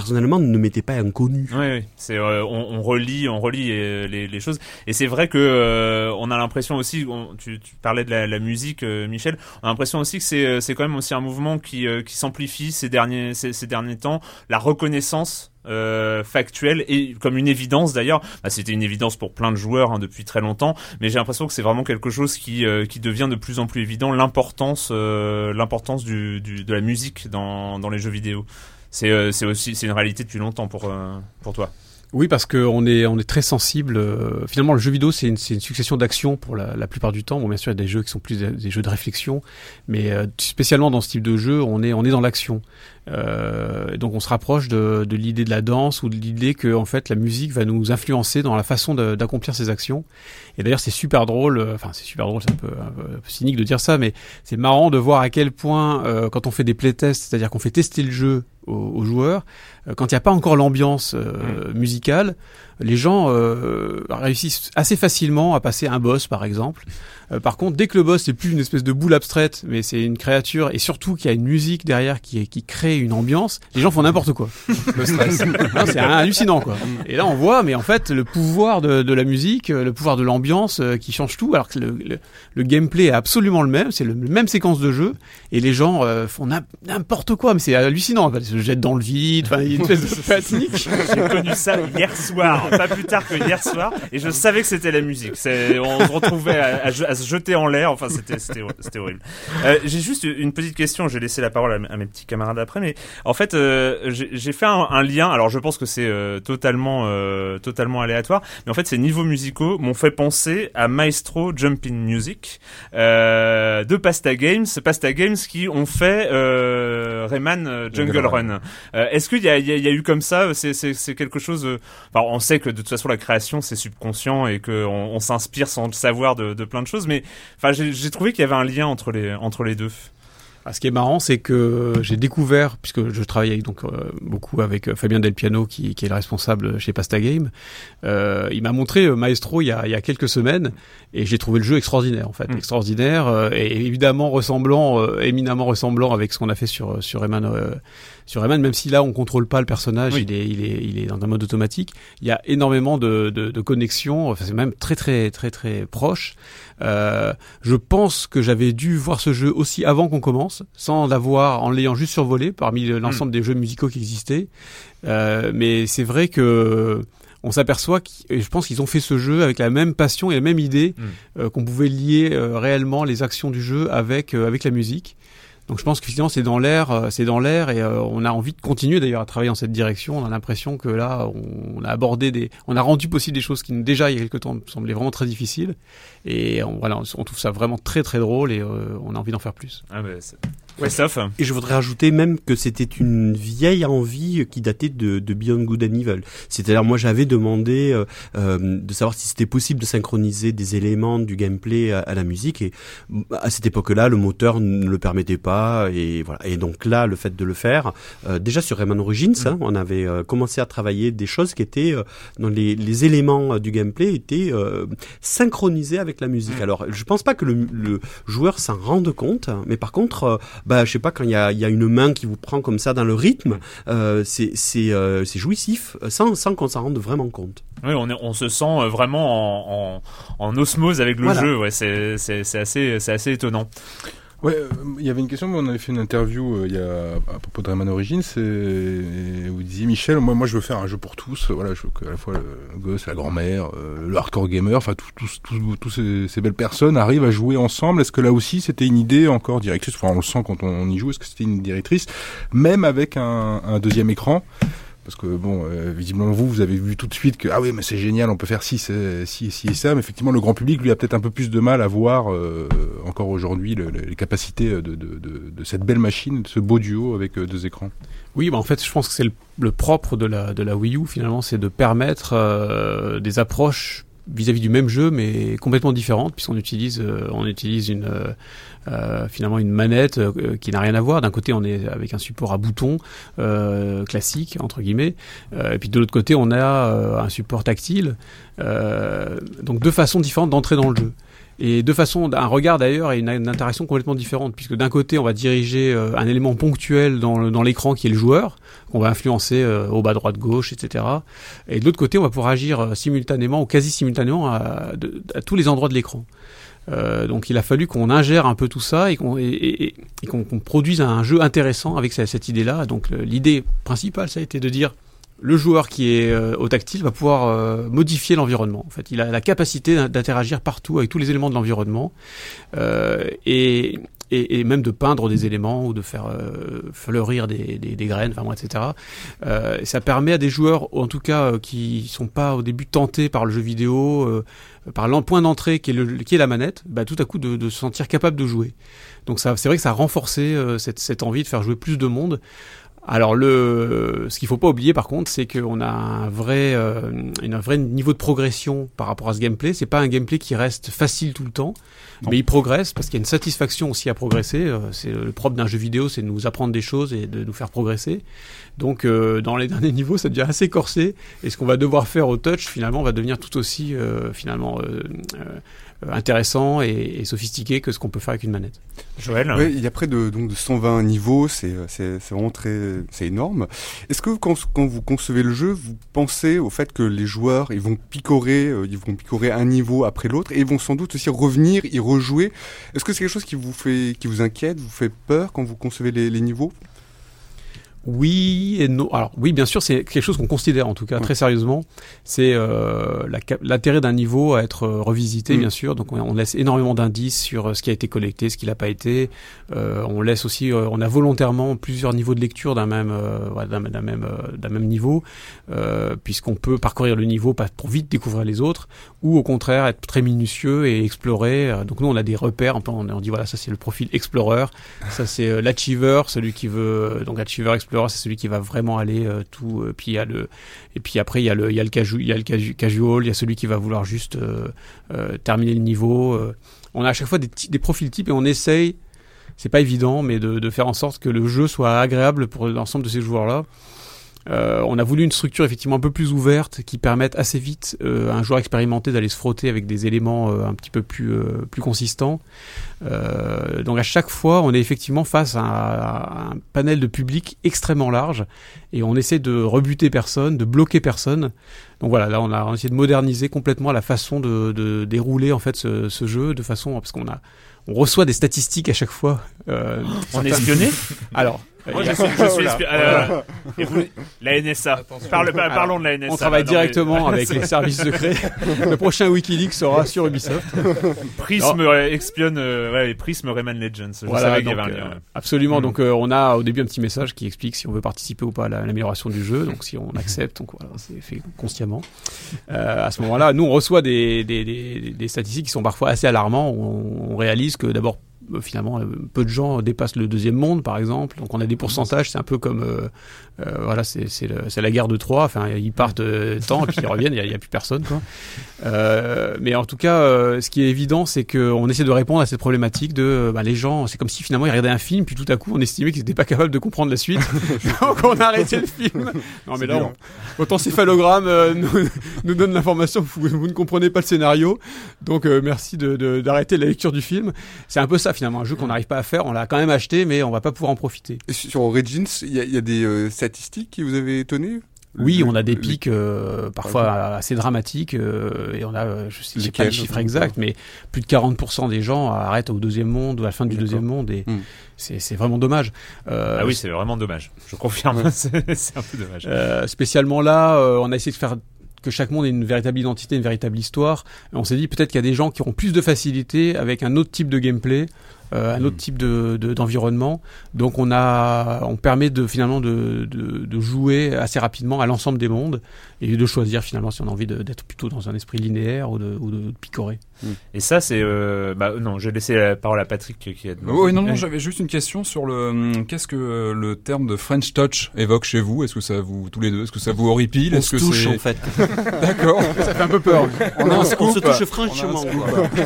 personnellement ne m'était pas inconnu. Oui, c'est euh, on, on, relit, on euh, les, choses. Et c'est vrai que euh, on a l'impression aussi, tu, parlais de la, musique, Michel, on a l'impression aussi que c'est c'est quand même aussi un mouvement qui qui s'amplifie ces derniers ces, derniers temps, la reconnaissance euh, factuel et comme une évidence d'ailleurs. Bah, C'était une évidence pour plein de joueurs hein, depuis très longtemps, mais j'ai l'impression que c'est vraiment quelque chose qui qui devient de plus en plus évident l'importance l'importance du, du, de la musique dans dans les jeux vidéo c'est euh, c'est aussi c'est une réalité depuis longtemps pour euh, pour toi. Oui, parce qu'on est, on est très sensible. Euh, finalement, le jeu vidéo, c'est une, une, succession d'actions pour la, la, plupart du temps. Bon, bien sûr, il y a des jeux qui sont plus des, jeux de réflexion, mais spécialement dans ce type de jeu, on est, on est dans l'action. Euh, donc, on se rapproche de, de l'idée de la danse ou de l'idée que, en fait, la musique va nous influencer dans la façon d'accomplir ces actions. Et d'ailleurs, c'est super drôle. Enfin, c'est super drôle, c'est un peu, un peu, cynique de dire ça, mais c'est marrant de voir à quel point, euh, quand on fait des playtests, c'est-à-dire qu'on fait tester le jeu aux, joueurs, euh, quand il n'y a pas encore l'ambiance euh, mmh. musicale, les gens euh, réussissent assez facilement à passer un boss, par exemple. Euh, par contre, dès que le boss c'est plus une espèce de boule abstraite, mais c'est une créature, et surtout qu'il y a une musique derrière qui, qui crée une ambiance, les gens font n'importe quoi. le stress. c'est hallucinant, quoi. Et là, on voit, mais en fait, le pouvoir de, de la musique, le pouvoir de l'ambiance euh, qui change tout, alors que le, le, le, gameplay est absolument le même, c'est le même séquence de jeu, et les gens euh, font n'importe quoi, mais c'est hallucinant. Ils se jettent dans le vide, enfin, il y a une espèce de panique. J'ai connu ça hier soir, pas plus tard que hier soir, et je savais que c'était la musique. On se retrouvait à, à, à se jeter en l'air. Enfin, c'était c'était horrible. Euh, j'ai juste une petite question. Je vais laisser la parole à, à mes petits camarades après, mais en fait, euh, j'ai fait un, un, lien. Alors, je pense que c'est euh, totalement totalement aléatoire, mais en fait, ces niveaux musicaux m'ont fait penser à Maestro Jumping Music de Pasta Games. Pasta Games qui ont fait Rayman Jungle Run. Est-ce qu'il y a, il y, a, eu comme ça? C'est quelque chose. Enfin, on sait que de toute façon, la création c'est subconscient et qu'on on, s'inspire sans le savoir de, de plein de choses, mais Enfin, j'ai trouvé qu'il y avait un lien entre les entre les deux. Ah, ce qui est marrant, c'est que j'ai découvert, puisque je travaille avec, donc euh, beaucoup avec euh, Fabien Del Piano, qui, qui, est le responsable chez Pasta Game. Euh, il m'a montré Maestro il y, a, il y a quelques semaines, et j'ai trouvé le jeu extraordinaire, en fait, Mm. extraordinaire, et évidemment ressemblant, éminemment ressemblant avec ce qu'on a fait sur sur Eman. Sur Eman, même si là on contrôle pas le personnage, Oui. il est il est il est dans un mode automatique. Il y a énormément de de, de connexions, enfin, c'est même très très très très proche. Euh, je pense que j'avais dû voir ce jeu aussi avant qu'on commence, sans l'avoir, en l'ayant juste survolé parmi l'ensemble des jeux musicaux qui existaient. Euh, mais c'est vrai que on s'aperçoit, et je pense qu'ils ont fait ce jeu avec la même passion et la même idée, Mm. euh, qu'on pouvait lier euh, réellement les actions du jeu avec euh, avec la musique. Donc je pense que finalement c'est dans l'air, euh, c'est dans l'air et euh, on a envie de continuer d'ailleurs à travailler dans cette direction. On a l'impression que là on, a abordé des, on a rendu possible des choses qui déjà il y a quelques temps semblaient vraiment très difficiles et on, voilà on trouve ça vraiment très très drôle et euh, on a envie d'en faire plus. Ah Christophe Et je voudrais ajouter même que c'était une vieille envie qui datait de, de Beyond Good and Evil. C'est-à-dire, moi, j'avais demandé euh, euh, de savoir si c'était possible de synchroniser des éléments du gameplay à, à la musique. Et mm, à cette époque-là, le moteur ne le permettait pas. Et voilà. Et donc là, le fait de le faire, euh, déjà sur Rayman Origins, hein, on avait euh, commencé à travailler des choses qui étaient dans les, les éléments du gameplay étaient synchronisés avec la musique. Alors, je pense pas que le, le joueur s'en rende compte, mais par contre, bah je sais pas quand il y a, il y a une main qui vous prend comme ça dans le rythme, euh, c'est c'est euh, c'est jouissif euh, sans sans qu'on s'en rende vraiment compte. Oui, on, est- on se sent vraiment en, en, en osmose avec le Voilà. jeu. Ouais, c'est assez, c'est assez étonnant. Ouais, euh, il y avait une question, on avait fait une interview euh, y a à propos de Rayman Origins, et, et vous disiez Michel, moi, moi je veux faire un jeu pour tous, voilà, je veux qu'à la fois le gosse, la grand-mère, euh, le hardcore gamer, enfin tous tous ces, ces belles personnes arrivent à jouer ensemble. Est-ce que là aussi c'était une idée encore directrice? Enfin, on le sent quand on y joue. Est-ce que c'était une directrice, même avec un, un deuxième écran parce que bon, euh, visiblement vous, vous avez vu tout de suite que ah oui, mais c'est génial, on peut faire ci, ci, ci et ça. Mais effectivement, le grand public lui a peut-être un peu plus de mal à voir euh, encore aujourd'hui le- le- les capacités de, cette belle machine, de ce beau duo avec euh, deux écrans. Oui, bah en fait, je pense que c'est le, le propre de la, de la Wii U, finalement, c'est de permettre des approches vis-à-vis du même jeu, mais complètement différentes, puisqu'on utilise, euh, on utilise une, euh, euh, finalement une manette qui n'a rien à voir. D'un côté, on est avec un support à boutons classique, entre guillemets, et puis de l'autre côté, on a un support tactile. Donc deux façons différentes d'entrer dans le jeu. Et de façon, un regard d'ailleurs et une, une interaction complètement différente, puisque d'un côté, on va diriger euh, un élément ponctuel dans l'écran qui est le joueur, qu'on va influencer euh, au bas, droite, gauche, etc. Et de l'autre côté, on va pouvoir agir euh, simultanément ou quasi simultanément à, tous les endroits de l'écran. Donc il a fallu qu'on ingère un peu tout ça et qu'on produise un jeu intéressant avec cette, cette idée-là. Donc le- l'idée principale, ça a été de dire le joueur qui est euh, au tactile va pouvoir euh, modifier l'environnement. En fait, il a la capacité d'in- d'interagir partout avec tous les éléments de l'environnement euh, et, et, et même de peindre des éléments ou de faire euh, fleurir des, des, des graines, enfin etc. Euh, ça permet à des joueurs, en tout cas, euh, qui sont pas au début tentés par le jeu vidéo, par le d'entrée qui qui est la manette, bah, tout à coup de, de se sentir capable de jouer. Donc c'est vrai que ça a renforcé cette, cette envie de faire jouer plus de monde. Alors le, ce qu'il faut pas oublier par contre, c'est qu'on a un vrai, euh, un vrai niveau de progression par rapport à ce gameplay. C'est pas un gameplay qui reste facile tout le temps, Non. mais il progresse parce qu'il y a une satisfaction aussi à progresser. Euh, C'est le propre d'un jeu vidéo, c'est de nous apprendre des choses et de nous faire progresser. Donc euh, dans les derniers niveaux, ça devient assez corsé. Et ce qu'on va devoir faire au touch, finalement, va devenir tout aussi euh, finalement euh, euh, intéressant et, et sophistiqué que ce qu'on peut faire avec une manette. Joël il y a près de, donc, de 120 niveaux, c'est euh, c'est- c'est vraiment très, c'est énorme. Est-ce que quand, quand vous concevez le jeu, vous pensez au fait que les joueurs, ils vont picorer, euh, ils vont picorer un niveau après l'autre, et ils vont sans doute aussi revenir, y rejouer? Est-ce que c'est quelque chose qui vous fait, qui vous inquiète, vous fait peur quand vous concevez les, les niveaux? Oui et non. Alors oui, bien sûr, c'est quelque chose qu'on considère en tout cas très sérieusement. C'est euh, l'intérêt d'un niveau à être euh, revisité, Mm. bien sûr. Donc on, laisse énormément d'indices sur euh, ce qui a été collecté, ce qui n'a pas été. Euh, on laisse aussi, euh, on a volontairement plusieurs niveaux de lecture d'un même, euh, d'un même, d'un même niveau, euh, puisqu'on peut parcourir le niveau pas pour vite découvrir les autres, ou au contraire être très minutieux et explorer. Donc nous, on a des repères. On, on dit voilà, ça c'est le profil explorer, ça c'est l'achiever, celui qui veut donc achiever explorer, c'est celui qui va vraiment aller euh, tout. euh, puis il y a le et puis après il y a le casual, il y a celui qui va vouloir juste euh, terminer le niveau. On a à chaque fois des, profils types et on essaye c'est pas évident, mais de, faire en sorte que le jeu soit agréable pour l'ensemble de ces joueurs-là. Euh, on a voulu une structure effectivement un peu plus ouverte qui permette assez vite euh, à un joueur expérimenté d'aller se frotter avec des éléments euh, un petit peu plus plus consistants. donc à chaque fois, on est effectivement face à, un panel de public extrêmement large et on essaie de rebuter personne, de bloquer personne. Donc voilà, là on a essayé de moderniser complètement la façon de, de dérouler en fait ce, ce jeu de façon parce qu'on a on reçoit des statistiques à chaque fois. Euh, on est espionné Alors, moi, je suis, je suis euh, la NSA. Parle, parlons de la NSA. On travaille directement avec les services secrets. Le prochain WikiLeaks sera sur Ubisoft. Prism espionne, euh, ouais, Prism Rayman Legends. Je voilà, donc, euh, absolument. Mm. Donc, euh, on a au début un petit message qui explique si on veut participer ou pas à l'amélioration du jeu. Donc, si on accepte, donc voilà, c'est fait consciemment. à ce moment-là, nous, on reçoit des, statistiques qui sont parfois assez alarmants. On, réalise que d'abord euh, finalement, euh, peu de gens dépassent le deuxième monde, par exemple. Donc on a des pourcentages, c'est un peu comme, euh, euh voilà, c'est la guerre de Troie. Enfin, ils partent euh, temps et puis ils reviennent, il n'y a, a, plus personne, quoi. Euh, mais en tout cas, ce qui est évident, c'est qu'on essaie de répondre à cette problématique de, bah, les gens, c'est comme si finalement ils regardaient un film, puis tout à coup on estimait qu'ils n'étaient pas capables de comprendre la suite, donc on a arrêté le film. Non mais là, on, votre encéphalogramme nous, nous, donne l'information, vous, vous, ne comprenez pas le scénario, donc merci d'arrêter de, d'arrêter la lecture du film. C'est un peu ça finalement un jeu qu'on n'arrive pas à faire. On l'a quand même acheté, mais on va pas pouvoir en profiter. Et sur Origins, il y, y a, des statistiques qui vous avez étonné oui, on a des pics euh, parfois assez dramatiques euh, et on a, je sais, sais pas le chiffre exact, mais plus de 40% des gens arrêtent au deuxième monde ou à la fin du deuxième monde et hmm. c'est vraiment dommage. ah oui, c'est vraiment dommage. Je confirme, c'est un peu dommage. spécialement là, on a essayé de faire que chaque monde ait une véritable identité, une véritable histoire. on s'est dit peut-être qu'il y a des gens qui auront plus de facilité avec un autre type de gameplay euh, un autre hmm. type de, d'environnement. Donc on a, on permet de finalement de, de, de jouer assez rapidement à l'ensemble des mondes et de choisir finalement si on a envie d'être plutôt dans un esprit linéaire ou de, ou de picorer. Hmm. Et ça c'est, euh, bah non, je vais laisser la parole à Patrick qui a. Oui, non, non, j'avais juste une question sur le, hum, qu'est-ce que le terme de French Touch évoque chez vous? Est-ce que ça vous tous les deux, est-ce que ça vous horripile? Est-ce que touche en fait. D'accord. ça fait un peu peur. On, on, on se touche franchement.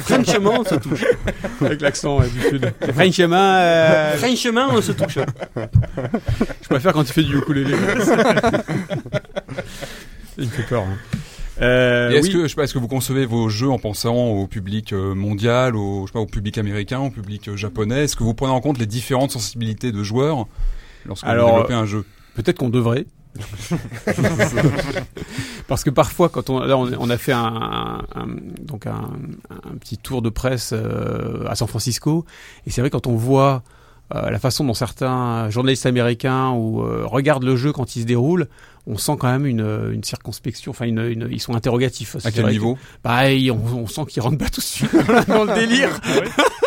franchement, on se touche. Avec l'accent du sud. Franchement, euh... franchement, on se touche. Je préfère quand tu fais du ukulélé. Il me fait peur. Hein. Euh, est-ce oui. que je sais pas, est-ce que vous concevez vos jeux en pensant au public euh, mondial, au je sais pas, au public américain, au public euh, japonais? Est-ce que vous prenez en compte les différentes sensibilités de joueurs lorsque vous développez un jeu? Peut-être qu'on devrait. Parce que parfois, quand on, là, on, a fait un, un donc un, un, petit tour de presse euh, à San Francisco, et c'est vrai quand on voit la façon dont certains journalistes américains ou euh, regardent le jeu quand il se déroule, on sent quand même une, une circonspection, enfin une, une, ils sont interrogatifs. À quel niveau Bah, on, on sent qu'ils rentrent pas tout de suite dans le délire.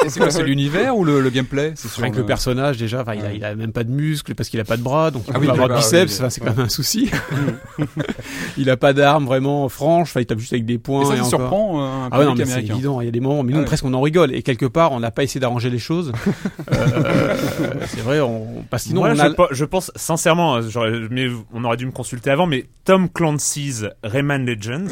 C'est quoi C'est l'univers ou le, le gameplay? C'est rien que le personnage déjà, enfin, il, a, il a même pas de muscles parce qu'il a pas de bras, donc il ah peut oui, avoir de biceps, oui, c'est quand même un souci. il a pas d'armes vraiment franches, enfin il tape juste avec des points. Et ça, et surprend euh, un ah ouais, non, mais c'est évident. Il y a des moments, mais nous ah presque on en rigole et quelque part on n'a pas essayé d'arranger les choses. euh, c'est vrai, on parce que sinon Moi, on a... je, je pense sincèrement, mais on aurait dû me consulter avant, mais Tom Clancy's Rayman Legends.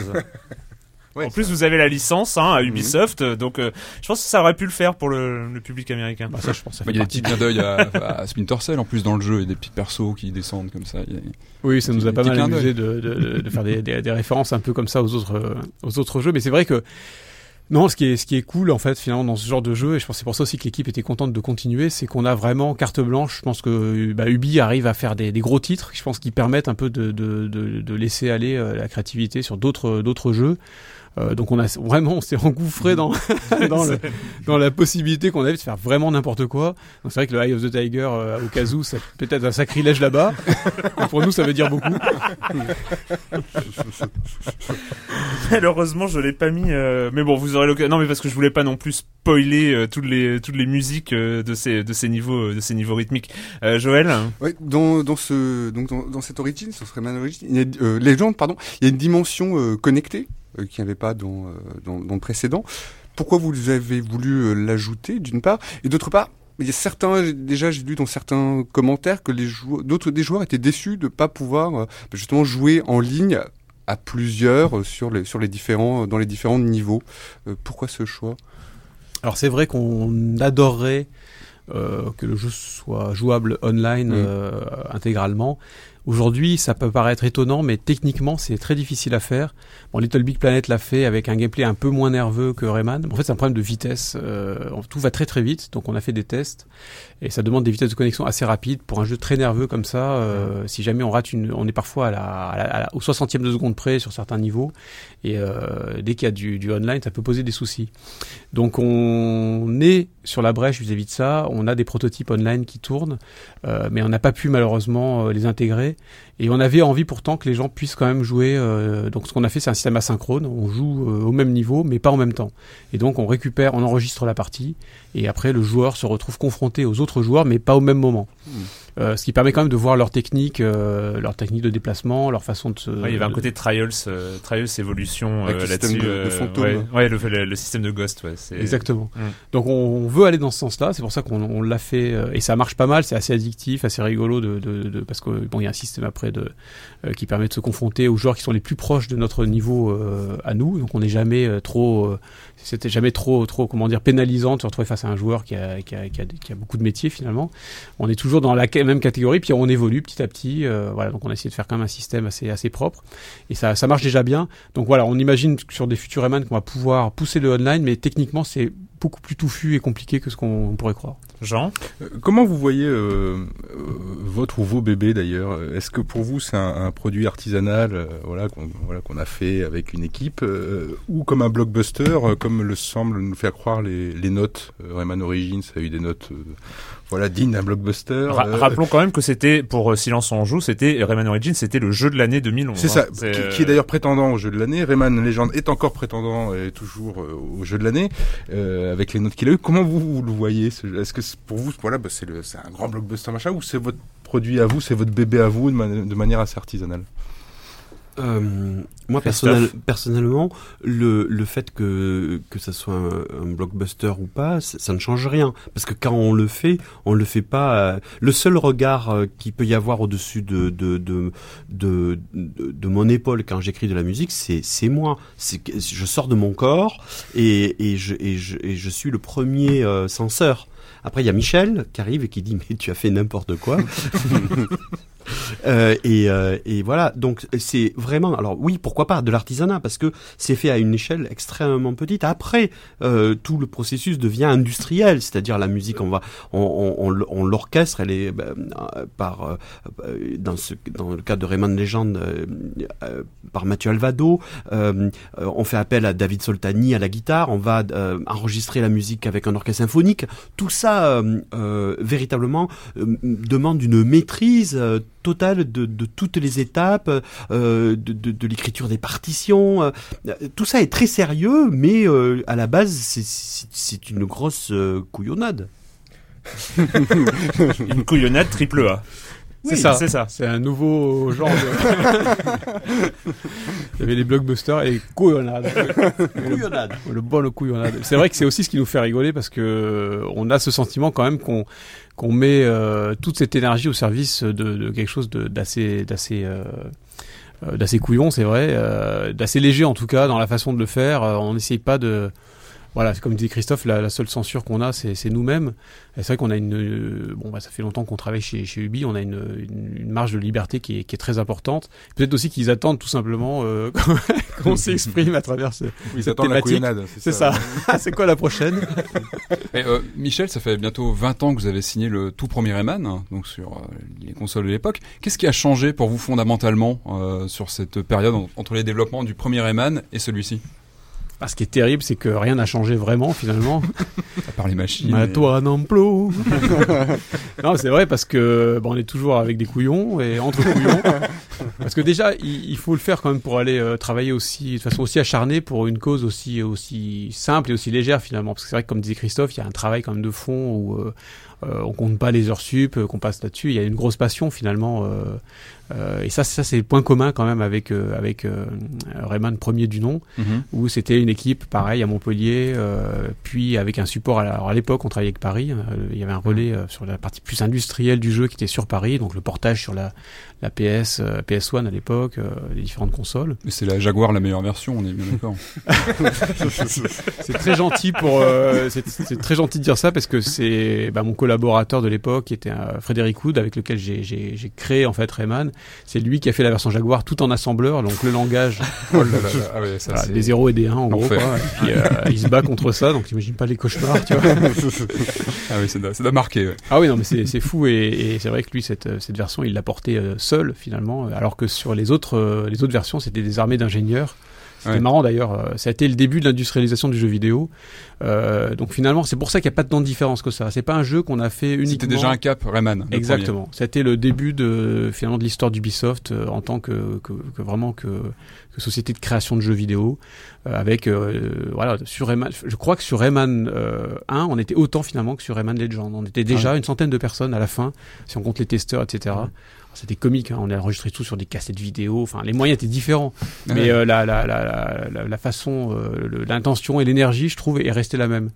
Ouais, en plus, vous avez la licence hein, à mhm. Ubisoft, mmh. donc euh, je pense que ça aurait pu le faire pour le, le public américain. Bah, ça, je pense. Bah, il y a des petits clins d'œil à, à, Splinter Cell en plus dans le jeu et des petits persos qui descendent comme ça. A... Oui, ça nous a pas mal amusé de, de, de, faire des, des, des, références un peu comme ça aux autres, aux autres jeux, mais c'est vrai que non, ce qui est ce qui est cool en fait finalement dans ce genre de jeu et je pense c'est pour ça aussi que l'équipe était contente de continuer, c'est qu'on a vraiment carte blanche. Je pense que bah, Ubi arrive à faire des, des gros titres, je pense qu'ils permettent un peu de, de, de, de laisser aller euh, la créativité sur d'autres d'autres jeux. Euh, donc on a vraiment on s'est engouffré dans dans, le, dans, la possibilité qu'on avait de faire vraiment n'importe quoi. C'est vrai que le Eye of the Tiger euh, au cas où, c'est peut-être un sacrilège là-bas. pour nous, ça veut dire beaucoup. Malheureusement, je l'ai pas mis. Euh, mais bon, vous aurez l'occasion. Non, mais parce que je voulais pas non plus spoiler euh, toutes les toutes les musiques euh, de ces de ces niveaux de ces niveaux rythmiques. Joël. Oui, dans dans ce donc dans, dans cette origin, ce serait Origin, il y a, légende, pardon, il y a une dimension connectée qu'il n'y avait pas dans, euh, dans, dans, le précédent. Pourquoi vous avez voulu euh, l'ajouter, d'une part? Et d'autre part, il y a certains, déjà j'ai lu dans certains commentaires que les joueurs, d'autres des joueurs étaient déçus de pas pouvoir justement jouer en ligne à plusieurs sur les sur les différents dans les différents niveaux. pourquoi ce choix? Alors c'est vrai qu'on adorerait euh, que le jeu soit jouable online euh, intégralement. Aujourd'hui, ça peut paraître étonnant, mais techniquement, c'est très difficile à faire. Bon, Little Big Planet l'a fait avec un gameplay un peu moins nerveux que Rayman. En fait, c'est un problème de vitesse. Euh, tout va très très vite, donc on a fait des tests et ça demande des vitesses de connexion assez rapides pour un jeu très nerveux comme ça. euh, si jamais on rate une, on est parfois à la, à la- à la- au 60e de seconde près sur certains niveaux et euh, dès qu'il y a du, du online, ça peut poser des soucis. Donc on est sur la brèche vis-à-vis de ça. On a des prototypes online qui tournent, euh, mais on n'a pas pu malheureusement euh, les intégrer. Et on avait envie pourtant que les gens puissent quand même jouer. euh, donc ce qu'on a fait, c'est un système asynchrone. On joue au même niveau, mais pas en même temps. Et donc on récupère, on enregistre la partie, et après le joueur se retrouve confronté aux autres joueurs, mais pas au même moment. Euh, ce qui permet quand même de voir leur technique, euh, leur technique de déplacement, leur façon de se. Ouais, il y avait un côté Trials, euh, Trials évolution Avec le système là-dessus. de- de fantôme. ouais, ouais, le, le- le système de Ghost, ouais. Exactement. Mm. Donc on, on veut aller dans ce sens-là. C'est pour ça qu'on on l'a fait euh, et ça marche pas mal. C'est assez addictif, assez rigolo de, de, de- parce que bon, il y a un système après de euh, qui permet de se confronter aux joueurs qui sont les plus proches de notre niveau euh, à nous. Donc on n'est jamais euh, trop, euh, c'était jamais trop, trop comment dire pénalisant de se retrouver face à un joueur qui a, qui a, qui a, beaucoup de métiers finalement. On est toujours dans la même catégorie, puis on évolue petit à petit. euh, voilà, donc on a essayé de faire quand même un système assez assez propre et ça, ça marche déjà bien. Donc voilà, on imagine sur des futurs Rayman qu'on va pouvoir pousser le online, mais techniquement c'est beaucoup plus touffu et compliqué que ce qu'on pourrait croire. Jean Euh, Comment vous voyez euh, euh, votre ou vos bébés d'ailleurs? Est-ce que pour vous c'est un, produit artisanal, voilà qu'on a fait avec une équipe, ou comme un blockbuster, comme le semble nous faire croire les, les notes? Rayman Origins a eu des notes, voilà, dignes d'un blockbuster. Ra- euh, Rappelons quand même que c'était, pour euh, Silence on joue, c'était Rayman Origins, c'était le jeu de l'année 2011. C'est hein. ça, qui, qui est d'ailleurs prétendant au jeu de l'année. Rayman Legend est encore prétendant et toujours euh, au jeu de l'année euh, avec les notes qu'il a eu. Comment vous, vous le voyez ce jeu? Est-ce que pour vous, voilà, bah, c'est un grand blockbuster machin ou c'est votre produit à vous, c'est votre bébé à vous de, man- de manière assez artisanale? Euh, moi, personnel- personnellement, le, le fait que, que ça soit un, un blockbuster ou pas, ça, ça ne change rien. Parce que quand on le fait, on le fait pas. euh, le seul regard euh, qu'il peut y avoir au-dessus de, de, de, de, de, de mon épaule quand j'écris de la musique, c'est c'est moi. C'est que je sors de mon corps et, et, je, et, je, et je suis le premier euh, censeur. Après, il y a Michel qui arrive et qui dit mais tu as fait n'importe quoi. Euh, et, euh, et voilà, donc c'est vraiment, alors oui, pourquoi pas de l'artisanat, parce que c'est fait à une échelle extrêmement petite. Après, euh, tout le processus devient industriel, c'est-à-dire la musique, on va, on, l'orchestre, elle est ben, par, dans le cas de euh, euh, par Mathieu Alvado. On fait appel à David Soltani à la guitare. On va enregistrer la musique avec un orchestre symphonique. Tout ça, véritablement, demande une maîtrise totale de, toutes les étapes, euh, de, l'écriture des partitions. euh, tout ça est très sérieux, mais euh, à la base, c'est- une grosse couillonnade. Une couillonnade triple A. C'est Oui, ça. C'est ça. C'est un nouveau genre de. Il y avait les blockbusters et les couillonnades. Couillonnade. Le bon couillonnade. C'est vrai que c'est aussi ce qui nous fait rigoler parce que euh, on a ce sentiment quand même qu'on qu'on met euh, toute cette énergie au service de, de quelque chose d'assez d'assez euh, d'assez couillon, c'est vrai, euh, d'assez léger en tout cas dans la façon de le faire. On n'essaye pas de voilà, comme disait Christophe, la, la seule censure qu'on a, c'est nous-mêmes. Et c'est vrai qu'on a une, euh, bon, bah, ça fait longtemps qu'on travaille chez, chez Ubi, on a une, une, une marge de liberté qui est, qui est très importante. Peut-être aussi qu'ils attendent tout simplement euh, qu'on s'exprime à travers ce. Oui, Cette thématique. C'est ça. c'est quoi la prochaine? Et, euh, Michel, ça fait bientôt 20 ans que vous avez signé le tout premier Rayman, hein, donc sur euh, les consoles de l'époque. Qu'est-ce qui a changé pour vous fondamentalement euh, sur cette période en- entre les développements du premier Rayman et celui-ci? Ah, Ce qui est terrible, c'est que rien n'a changé vraiment finalement. À part les machines. Ma et- toi plus. non, c'est vrai parce que bon, on est toujours avec des couillons et entre couillons. parce que déjà, il, il faut le faire quand même pour aller euh, travailler aussi de façon aussi acharnée pour une cause aussi aussi simple et aussi légère finalement. Parce que c'est vrai que comme disait Christophe, il y a un travail quand même de fond où euh, euh, on compte pas les heures sup euh, qu'on passe là-dessus. Il y a une grosse passion finalement. euh, et ça, ça c'est le point commun quand même avec euh, avec euh, Rayman premier du nom Mhm. où c'était une équipe pareil à Montpellier, euh, puis avec un support. À, alors à l'époque, on travaillait avec Paris. euh, il y avait un relais euh, sur la partie plus industrielle du jeu qui était sur Paris, donc le portage sur la, la PS, euh, PS1 à l'époque, euh, les différentes consoles. Mais c'est la Jaguar la meilleure version, on est bien d'accord. C'est très gentil pour, euh, c'est très gentil de dire ça parce que c'est bah, mon collaborateur de l'époque, qui était euh, Frédéric Wood, avec lequel j'ai- créé en fait Rayman. C'est lui qui a fait la version Jaguar tout en assembleur, donc le langage Oh là là là. Ah ouais, ça voilà, c'est. des 0 et des 1 en gros. l'enfer. Quoi. Et puis, euh, il se bat contre ça, donc t'imagines pas les cauchemars, tu vois. Ah oui, ça doit, marquer. ouais. Ah oui, non, mais c'est c'est fou et, et c'est vrai que lui, cette, cette version, il l'a portée euh, seul finalement, euh, alors que sur les autres, euh, les autres versions, c'était des armées d'ingénieurs. C'était Ouais. marrant d'ailleurs, euh, ça a été le début de l'industrialisation du jeu vidéo. Euh, donc finalement, c'est pour ça qu'il n'y a pas tant de différence que ça. C'est pas un jeu qu'on a fait uniquement. C'était déjà un cap, Rayman. Exactement. C'était le début de finalement de l'histoire d'Ubisoft euh, en tant que, que, que vraiment que, que société de création de jeux vidéo euh, avec voilà sur Rayman. Je crois que sur Rayman euh, 1, on était autant finalement que sur Rayman Legend. On était déjà une centaine de personnes à la fin si on compte les testeurs, etc. C'était comique, hein. on a enregistré tout sur des cassettes vidéo. Enfin, les moyens étaient différents, mais euh, la, la, la, la, façon, euh, l'intention et l'énergie, je trouve, est restée la même.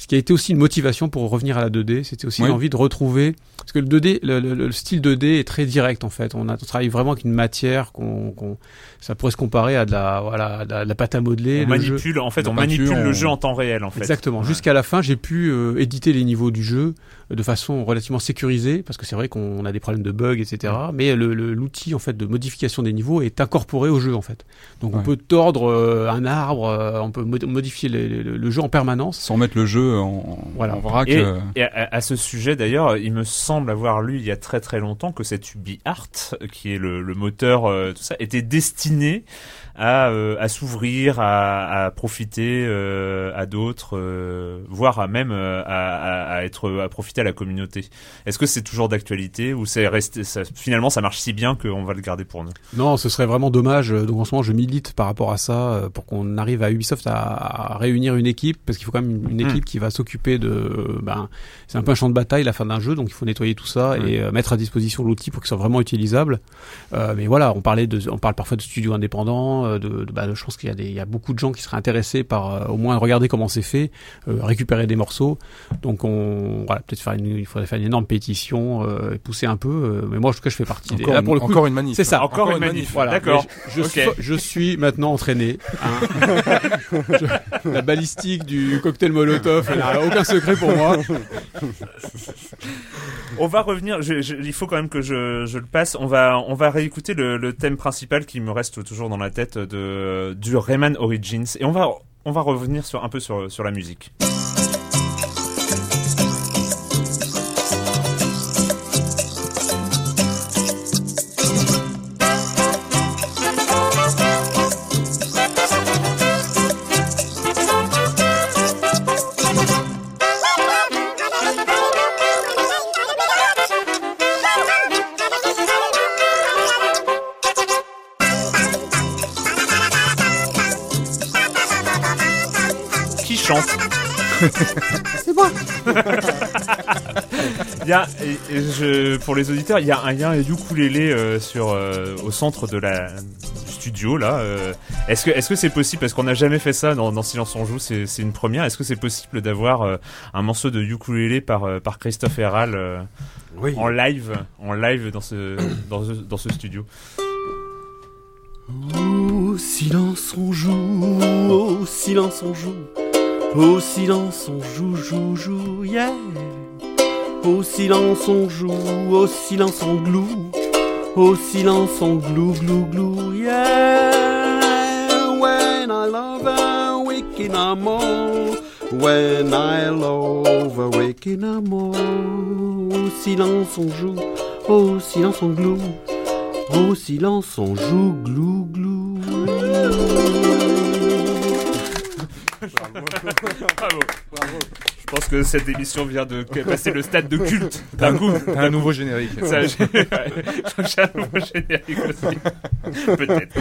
Ce qui a été aussi une motivation pour revenir à la 2D, c'était aussi Oui. l'envie de retrouver parce que le 2D, le, le- le style 2D est très direct en fait. On, a, on travaille vraiment avec une matière qu'on, qu'on- ça pourrait se comparer à de la, voilà, à de la, de la pâte à modeler. On le jeu. manipule, en fait, on peinture, manipule le on- jeu en temps réel, en fait. Exactement. Ouais. Jusqu'à la fin, j'ai pu euh, éditer les niveaux du jeu euh, de façon relativement sécurisée, parce que c'est vrai qu'on a des problèmes de bugs, etc. Mais le- le- l'outil en fait de modification des niveaux est incorporé au jeu en fait. Donc on Ouais. peut tordre euh, un arbre, euh, on peut mod- modifier le, le- le jeu en permanence. Sans mettre le jeu en, Voilà. en vrac. Et, et à, à ce sujet d'ailleurs, il me semble avoir lu il y a très très longtemps que cette UbiArt, qui est le, le moteur, euh, tout ça, était destiné à, euh, à s'ouvrir, à, à profiter euh, à d'autres, euh, voire à même euh, à, à- être à profiter à la communauté. Est-ce que c'est toujours d'actualité ou c'est resté ça, finalement ça marche si bien qu'on va le garder pour nous? Non, ce serait vraiment dommage. Donc en ce moment, je milite par rapport à ça euh, pour qu'on arrive à Ubisoft à, réunir une équipe, parce qu'il faut quand même une, équipe qui va s'occuper de. Ben, c'est un peu un champ de bataille la fin d'un jeu, donc il faut nettoyer tout ça et euh, mettre à disposition l'outil pour qu'il soit vraiment utilisable. Euh, mais voilà, on parlait de, on parle parfois de studios indépendants. Euh, De, de- bah, je pense qu'il y a des, il y a beaucoup de gens qui seraient intéressés par euh, au moins regarder comment c'est fait, euh, récupérer des morceaux. Donc on, voilà, peut-être faire une, il faudrait faire une énorme pétition, euh, et pousser un peu. euh, mais moi, en tout cas, je fais partie. des- Encore, là, une, pour le coup, encore une manif. c'est ça. Encore, une manif. voilà, D'accord. Je, suis, je suis maintenant entraîné. hein. Je- la balistique du cocktail Molotov, elle n'a aucun secret pour moi. On va revenir. je- je- il faut quand même que je, je le passe. On va on va réécouter le, le thème principal qui me reste toujours dans la tête de du Rayman Origins et on va on va revenir sur un peu sur sur la musique. C'est moi. Il y a, et- et je, pour les auditeurs, il y a un, il y a un ukulélé euh, sur, euh, au centre de la du studio là. euh. est-ce que, est-ce que c'est possible parce qu'on n'a jamais fait ça dans, dans Silence on joue, c'est, c'est une première. Est-ce que c'est possible d'avoir euh, un morceau de ukulélé par euh, par Christophe Herral euh, Oui. en live, en live dans ce dans ce, dans ce studio? Au silence on joue, au silence on joue, au silence on joue, joue, joue, yeah. Au silence on joue, au silence on gloue, au silence on glou, glou, glou, yeah. When I love a waking all, when I love a waking all. Au silence on joue, au silence on gloue. Au silence, on joue glou glou. Bravo. Je pense que cette émission vient de passer le stade de culte d'un coup. T'as un nouveau générique. Ça, j'ai j'ai un nouveau générique aussi. Peut-être.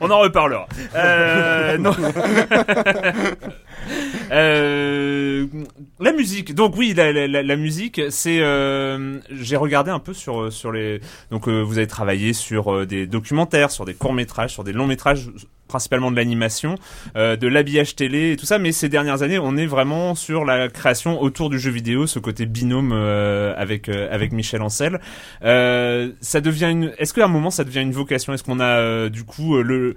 On en reparlera. Euh, non. Euh, la musique. Donc oui, la, musique, c'est. euh, J'ai regardé un peu sur sur les. Donc euh, vous avez travaillé sur des documentaires, sur des courts métrages, sur des longs métrages, principalement de l'animation, de l'habillage télé et tout ça. Mais ces dernières années, on est vraiment sur la création autour du jeu vidéo, ce côté binôme avec avec Michel Ancel. Ça devient une. Est-ce qu'à un moment ça devient une vocation? Est-ce qu'on a du coup le.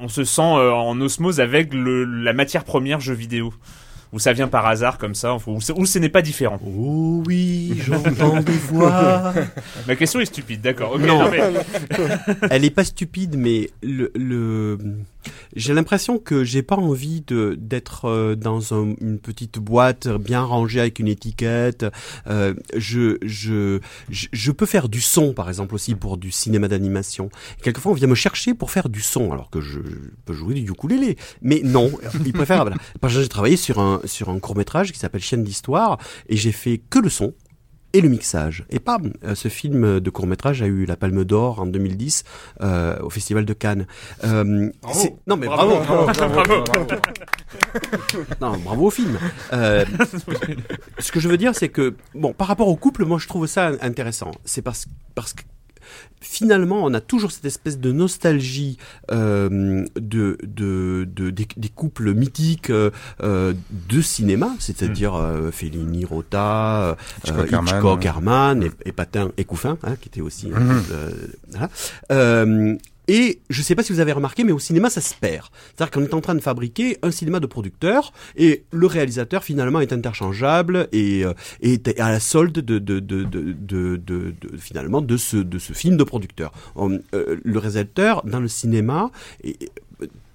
On se sent euh, en osmose avec le, la matière première jeu vidéo. ou ça vient par hasard comme ça, ou, ou ce n'est pas différent Oh oui, j'entends des voix. Ma question est stupide, d'accord. Non. non, mais- Elle est pas stupide, mais le, le... j'ai l'impression que j'ai pas envie de d'être euh, dans un- une petite boîte bien rangée avec une étiquette. Euh, je, je je peux faire du son, par exemple aussi pour du cinéma d'animation. Quelquefois, on vient me chercher pour faire du son, alors que je peux jouer du ukulélé. Mais non, ils préfèrent. Voilà. J'ai travaillé sur un sur un court métrage qui s'appelle Chaîne d'histoire et j'ai fait que le son et le mixage. Et bam, euh, ce film de court métrage a eu la Palme d'Or en 2010 euh, au Festival de Cannes. Euh, c'est- non mais bravo, non bravo au film. Euh, ce que je veux dire, c'est que bon, par rapport au couple, moi je trouve ça intéressant. C'est parce parce que finalement, on a toujours cette espèce de nostalgie euh, de, de, de- des, des couples mythiques euh, euh, de cinéma, c'est-à-dire euh, Fellini, Rota, Hitchcock, Herman, Hitchcock. Herman et, et Patin et Couffin, hein, qui était aussi. euh, voilà. Euh, et je sais pas si vous avez remarqué, mais au cinéma, ça se perd. C'est-à-dire qu'on est en train de fabriquer un cinéma de producteur et le réalisateur finalement est interchangeable et euh, est à la solde de, de, de, de, finalement de ce, de ce film de producteur. On- euh, le réalisateur dans le cinéma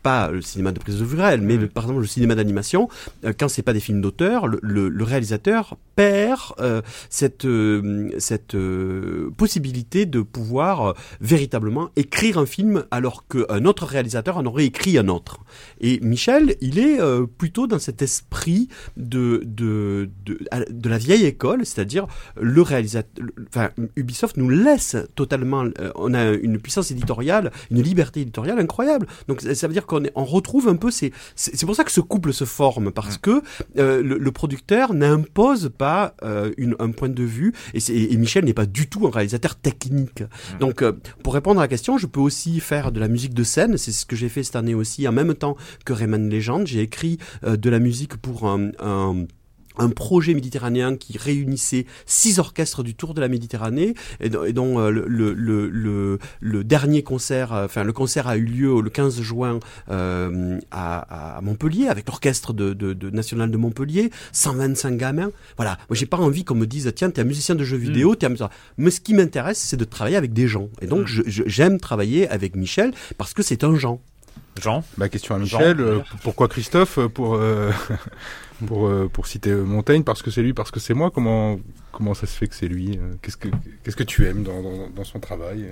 pas le cinéma de prise de vue réelle, mais par exemple le cinéma d'animation, euh, quand c'est pas des films d'auteur, le, le- le réalisateur perd euh, cette euh, cette euh, possibilité de pouvoir véritablement écrire un film alors qu'un autre réalisateur en aurait écrit un autre. Et Michel, il est plutôt dans cet esprit de de de, de la vieille école, c'est-à-dire le réalisateur. Enfin, Ubisoft nous laisse totalement. on a une puissance éditoriale, une liberté éditoriale incroyable. Donc ça veut dire qu'on on retrouve un peu ces. C'est c'est pour ça que ce couple se forme parce que euh, le, le producteur n'impose pas euh, une, un point de vue et, Michel n'est pas du tout un réalisateur technique. Donc euh, pour répondre à la question, je peux aussi faire de la musique de scène. C'est ce que j'ai fait cette année aussi. En même temps que Rayman Legend, j'ai écrit de la musique pour un, un un projet méditerranéen qui réunissait six orchestres du Tour de la Méditerranée et dont, et dont, euh, le, le, le, le, le dernier concert, euh, enfin le concert a eu lieu le 15 juin euh, à, à Montpellier avec l'orchestre de, de, de national de Montpellier, 125 gamins. Voilà, moi j'ai pas envie qu'on me dise tiens t'es un musicien de jeux vidéo, t'es un musicien. Mais ce qui m'intéresse c'est de travailler avec des gens et donc je- j'aime travailler avec Michel parce que c'est un gens. Jean? Ma question à Michel, Jean. euh, pourquoi Christophe pour euh, pour euh, pour citer euh, Montaigne parce que c'est lui parce que c'est moi comment comment ça se fait que c'est lui euh, qu'est-ce que qu'est-ce que tu aimes dans, dans, dans son travail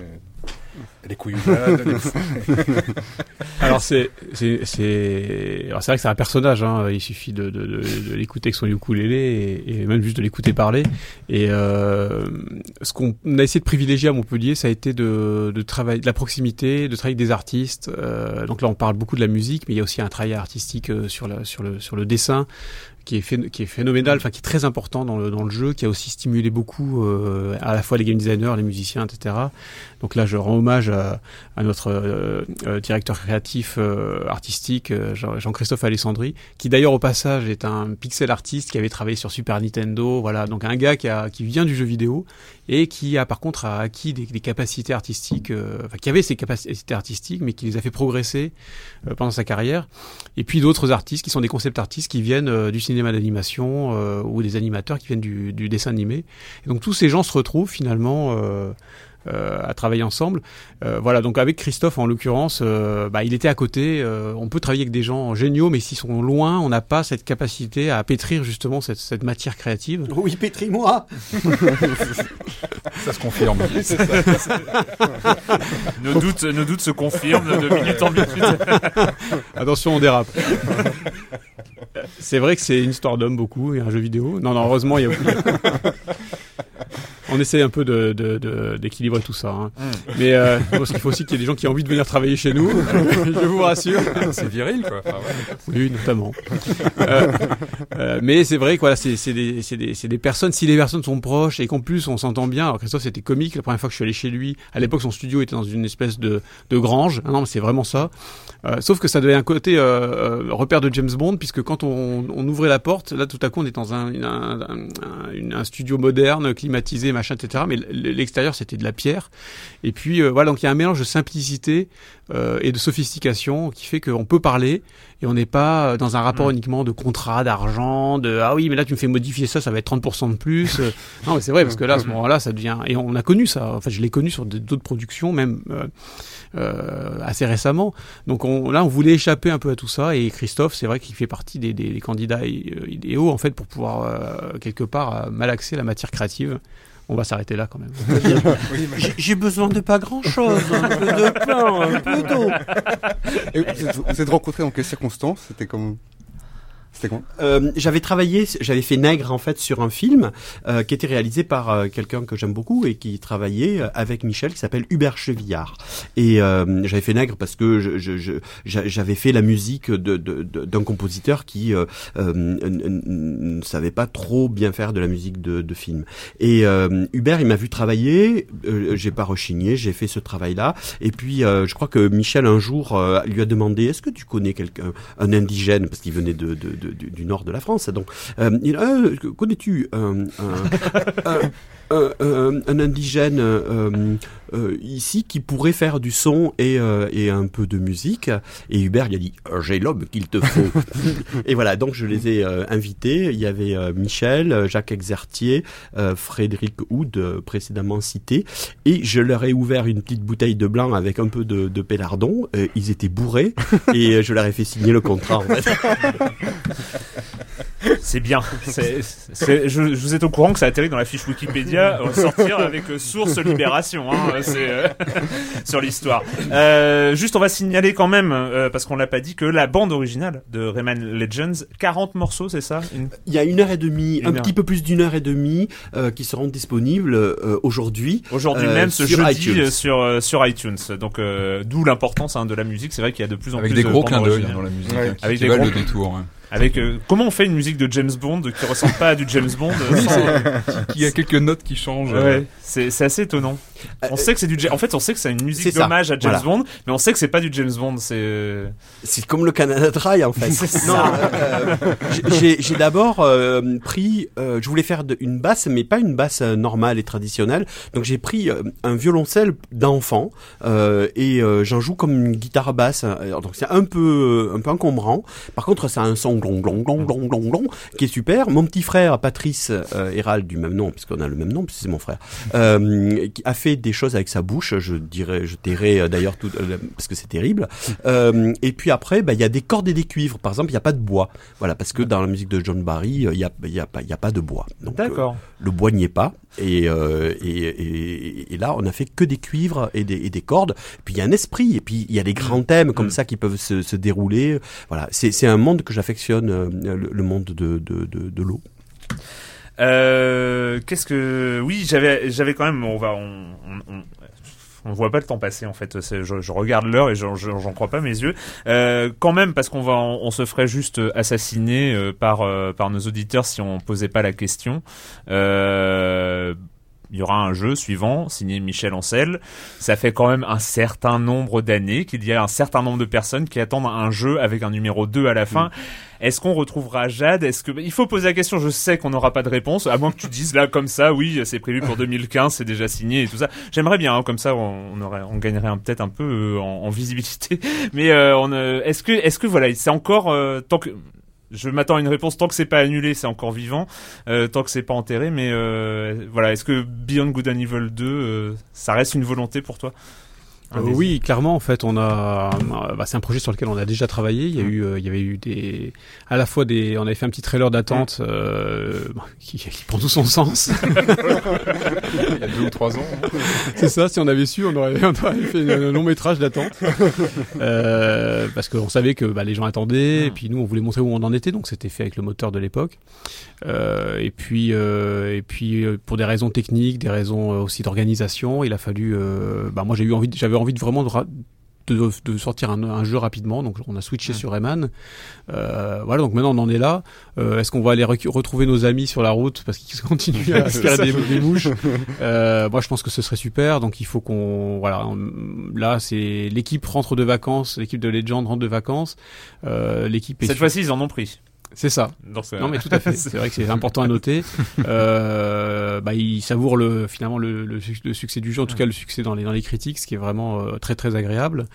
les couillonnades les- Alors c'est c'est c'est alors c'est vrai que c'est un personnage. Hein. Il suffit de de, de, de l'écouter avec son ukulélé et, et même juste de l'écouter parler. Et euh, ce qu'on a essayé de privilégier à Montpellier, ça a été de de travailler de la proximité, de travailler avec des artistes. Euh, donc là, on parle beaucoup de la musique, mais il y a aussi un travail artistique euh, sur la sur le sur le dessin qui est, qui est phénoménal, enfin qui est très important dans le, dans le jeu, qui a aussi stimulé beaucoup euh, à la fois les game designers, les musiciens, etc. Donc là, je rends hommage à, notre euh, euh, directeur créatif artistique, Jean- Jean-Christophe Alessandri, qui d'ailleurs au passage est un pixel artiste qui avait travaillé sur Super Nintendo, voilà, donc un gars qui, a, qui vient du jeu vidéo et qui a par contre a acquis des, des capacités artistiques, enfin qui avait ses capacités artistiques, mais qui les a fait progresser pendant sa carrière. Et puis d'autres artistes qui sont des concept artistes qui viennent du cinéma d'animation euh, ou des animateurs qui viennent du, du dessin animé. Et donc tous ces gens se retrouvent finalement euh, à travailler ensemble. Euh, voilà, donc avec Christophe en l'occurrence, euh, bah, il était à côté. euh, on peut travailler avec des gens géniaux, mais s'ils sont loin, on n'a pas cette capacité à pétrir justement cette, cette matière créative. Oui, pétris-moi Ça se confirme. Nos doutes, nos doutes se confirment de minute en minute. Attention, on dérape. C'est vrai que c'est une histoire d'homme beaucoup, et un jeu vidéo. Non, non, heureusement, il y a. On essaie un peu de, de, de- d'équilibrer tout ça. hein. Mais euh, parce qu'il faut aussi qu'il y ait des gens qui ont envie de venir travailler chez nous. je vous rassure. C'est viril, quoi. Enfin, ouais. Oui, notamment. Euh, euh, mais c'est vrai que voilà, c'est c'est des, c'est des, c'est des personnes. Si les personnes sont proches et qu'en plus on s'entend bien. Alors Christophe, c'était comique la première fois que je suis allé chez lui. À l'époque, son studio était dans une espèce de, de grange. Ah non, mais c'est vraiment ça. Euh, sauf que ça devait un côté repère de James Bond, puisque quand on, on ouvrait la porte, là tout à coup on est dans un, un studio moderne, climatisé, machin. Machin, etc. Mais l'extérieur, c'était de la pierre. Et puis, voilà, donc il y a un mélange de simplicité et de sophistication qui fait qu'on peut parler et on n'est pas dans un rapport mm. uniquement de contrat, d'argent, de ah oui, mais là tu me fais modifier ça, ça va être 30% de plus. non, mais c'est vrai parce que là, à ce moment-là, ça devient et on a connu ça. Enfin, je l'ai connu sur d'autres productions, même euh, assez récemment. Donc on, là, on voulait échapper un peu à tout ça et Christophe, c'est vrai qu'il fait partie des, des, candidats idéaux en fait pour pouvoir euh, quelque part euh, malaxer la matière créative. On va s'arrêter là quand même. J'ai besoin de pas grand chose, un peu de pain, un peu d'eau. Vous êtes rencontrés dans quelles circonstances? C'était comme euh, J'avais travaillé, j'avais fait Nègre en fait sur un film euh, qui était réalisé par euh, quelqu'un que j'aime beaucoup et qui travaillait euh, avec Michel qui s'appelle Hubert Chevillard. Et j'avais fait Nègre parce que j'avais fait la musique d'un de, de, compositeur qui ne savait pas trop bien faire de la musique de, de film. Et Hubert, il m'a vu travailler, j'ai pas rechigné, j'ai fait ce travail-là. Et puis je crois que Michel un jour lui a demandé est-ce que tu connais quelqu'un, un indigène parce qu'il venait de, de du, nord de la France. Donc, euh, euh connais-tu un, un, indigène euh, euh, ici qui pourrait faire du son et, et un peu de musique Et Hubert il a dit j'ai l'homme qu'il te faut. et voilà, donc je les ai invités. Il y avait Michel, Jacques Exertier, Frédéric Houd précédemment cité, et je leur ai ouvert une petite bouteille de blanc avec un peu de, de pélardon. ils étaient bourrés et je leur ai fait signer le contrat. En fait. C'est bien. je, je, vous êtes au courant que ça atterrit dans la fiche Wikipédia sortir avec euh, source Libération. Hein, c'est euh, sur l'histoire. Euh, juste, on va signaler quand même parce qu'on l'a pas dit que la bande originale de Rayman Legends, 40 morceaux, c'est ça? Il y a une heure et demie, un petit peu plus d'une heure et demie qui seront disponibles aujourd'hui. Aujourd'hui même, ce sur jeudi iTunes. sur sur iTunes. Donc d'où l'importance hein, de la musique. C'est vrai qu'il y a de plus en avec plus des gros clins d'œil dans la musique. Hein, avec des gros détours. Hein. Avec euh, comment on fait une musique de James Bond qui ressemble pas à du James Bond qui a quelques notes qui changent. Ouais, c'est c'est assez étonnant. On sait que c'est du en fait on sait que c'est une musique d'hommage à James Bond, mais on sait que c'est pas du James Bond. C'est c'est comme le Canada Dry en fait. non, euh, j'ai d'abord euh, pris, je voulais faire une basse, mais pas une basse normale et traditionnelle. Donc j'ai pris un violoncelle d'enfant et j'en joue comme une guitare basse. Donc c'est un peu un peu encombrant. Par contre, ça a un son glong glong glong glong glong glong qui est super. Mon petit frère Patrice euh, Hérald du même nom puisqu'on a le même nom puisque c'est mon frère euh, qui a fait des choses avec sa bouche. Je dirais, je tairais euh, d'ailleurs tout euh, parce que c'est terrible. Euh, et puis après, bah il y a des cordes et des cuivres. Par exemple, il y a pas de bois. Voilà parce que dans la musique de John Barry, il y a y a pas il y a pas de bois. D'accord. le bois n'y est pas. Et, et, et, et, là, on a fait que des cuivres et des, et des cordes. Puis il y a un esprit. Et puis il y a des grands thèmes comme mm. ça qui peuvent se, se dérouler. Voilà, c'est un monde que j'affectionne euh, le, monde de, de, de, l'eau. Euh, qu'est-ce que oui j'avais j'avais quand même on va on, on, on voit pas le temps passer en fait. Je, je, regarde l'heure et j'en crois pas mes yeux. Euh, quand même parce qu'on va, on, se ferait juste assassiner euh, par par nos auditeurs si on posait pas la question. Euh, il y aura un jeu suivant, signé Michel Ancel. Ça fait quand même un certain nombre d'années qu'il y a un certain nombre de personnes qui attendent un jeu avec un numéro 2 à la fin. Mm. Est-ce qu'on retrouvera Jade? Est-ce que il faut poser la question Je sais qu'on n'aura pas de réponse, à moins que tu dises là comme ça, oui, c'est prévu pour 2015, c'est déjà signé et tout ça. J'aimerais bien, hein, comme ça, on, aurait, on gagnerait peut-être un peu euh, en, visibilité. Mais euh, on, euh, est-ce que, est-ce que voilà, c'est encore tant que je m'attends à une réponse. Tant que c'est pas annulé, c'est encore vivant, euh, tant que c'est pas enterré. Mais euh, voilà, est-ce que Beyond Good and Evil 2, euh, ça reste une volonté pour toi? Euh, oui, clairement, en fait, on a, euh, bah, c'est un projet sur lequel on a déjà travaillé. Il y a mmh. eu, euh, il y avait eu des, à la fois des, on avait fait un petit trailer d'attente mmh. euh, qui, qui, prend tout son sens. il y a deux ou trois ans. Hein. C'est ça. Si on avait su, on aurait, on aurait fait un long métrage d'attente euh, parce qu'on savait que bah, les gens attendaient, mmh. et puis nous, on voulait montrer où on en était, donc c'était fait avec le moteur de l'époque. Euh, et puis, et puis, pour des raisons techniques, des raisons aussi d'organisation, il a fallu, bah, moi, j'ai eu envie, j'avais envie de vraiment de, de, sortir un, un, jeu rapidement, donc on a switché sur Rayman. Euh, voilà, donc maintenant on en est là. Euh, Est-ce qu'on va aller retrouver nos amis sur la route parce qu'ils continuent à se faire des, des, mouches euh, Moi, je pense que ce serait super. Donc il faut qu'on, voilà, là c'est l'équipe rentre de vacances, l'équipe de Legend rentre de vacances. L'équipe cette fois-ci ils en ont pris. C'est ça. Non mais tout à fait. C'est vrai que c'est important à noter. Euh, bah, il savoure le finalement le, le, le succès du jeu, en tout cas le succès dans les dans les critiques, ce qui est vraiment euh, très très agréable.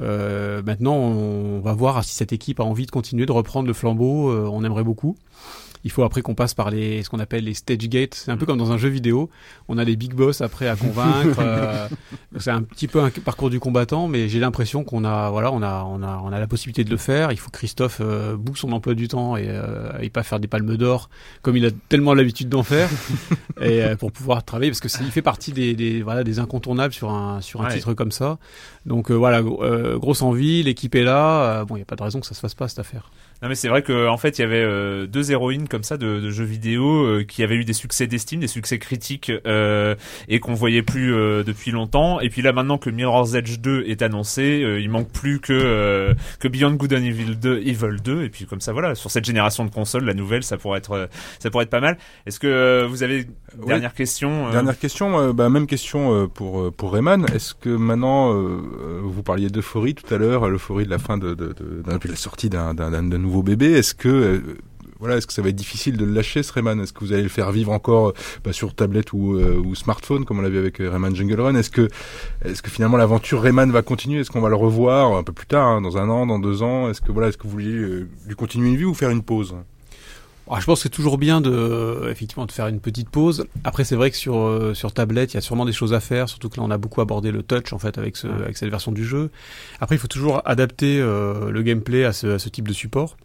Euh, maintenant, on va voir si cette équipe a envie de continuer de reprendre le flambeau. euh, on aimerait beaucoup. Il faut après qu'on passe par les ce qu'on appelle les stage gates. C'est un peu comme dans un jeu vidéo. On a des big boss après à convaincre. euh, c'est un petit peu un parcours du combattant, mais j'ai l'impression qu'on a voilà on a on a on a la possibilité de le faire. Il faut que Christophe euh, boucle son emploi du temps et, euh, et pas faire des palmes d'or comme il a tellement l'habitude d'en faire et euh, pour pouvoir travailler parce que il fait partie des, des voilà des incontournables sur un sur un Ouais. titre comme ça. Donc euh, voilà gro- grosse envie, l'équipe est là. Bon, il y a pas de raison que ça se fasse pas cette affaire. Non mais c'est vrai que en fait il y avait euh, deux héroïnes comme ça de, de jeux vidéo euh, qui avaient eu des succès d'estime, des succès critiques euh, et qu'on voyait plus euh, depuis longtemps. Et puis là maintenant que Mirror's Edge 2 est annoncé, euh, il manque plus que euh, que Beyond Good and Evil 2, Evil 2 et puis comme ça voilà sur cette génération de consoles la nouvelle ça pourrait être ça pourrait être pas mal. Est-ce que euh, vous avez Ouais. dernière question Dernière question, euh, bah, même question euh, pour pour Rayman. Est-ce que maintenant, vous parliez d'euphorie tout à l'heure, l'euphorie de la fin de, de, de, de la sortie d'un, d'un, d'un- d'un nouveau bébé. Est-ce que euh, voilà, est-ce que ça va être difficile de le lâcher ce Rayman? Est-ce que vous allez le faire vivre encore euh, bah, sur tablette ou, euh, ou smartphone comme on l'a vu avec Rayman Jungle Run? Est-ce que est-ce que finalement l'aventure Rayman va continuer? Est-ce qu'on va le revoir un peu plus tard, hein, dans un an, dans deux ans? Est-ce que voilà, est-ce que vous vouliez euh, lui continuer une vie ou faire une pause? Ah, je pense que c'est toujours bien de effectivement de faire une petite pause. Après c'est vrai que sur euh, sur tablette, il y a sûrement des choses à faire, surtout que là on a beaucoup abordé le touch en fait avec ce avec cette version du jeu. Après il faut toujours adapter euh, le gameplay à ce à ce type de support.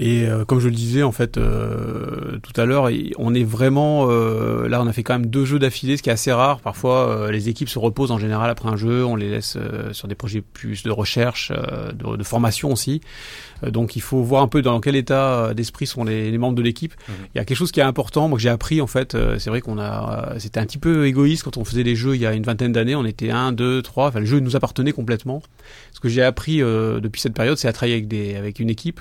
Et euh, comme je le disais en fait euh, tout à l'heure, on est vraiment euh, là on a fait quand même deux jeux d'affilée, ce qui est assez rare. Parfois euh, les équipes se reposent en général après un jeu, on les laisse euh, sur des projets plus de recherche, euh, de, de formation aussi. Euh, donc il faut voir un peu dans quel état euh, d'esprit sont les, les membres de l'équipe. Il y a quelque chose qui est important, moi que j'ai appris en fait, euh, c'est vrai qu'on a, c'était un petit peu égoïste quand on faisait les jeux il y a une vingtaine d'années, on était un, deux, trois, enfin le jeu nous appartenait complètement. Ce que j'ai appris depuis cette période, c'est à travailler avec des, avec une équipe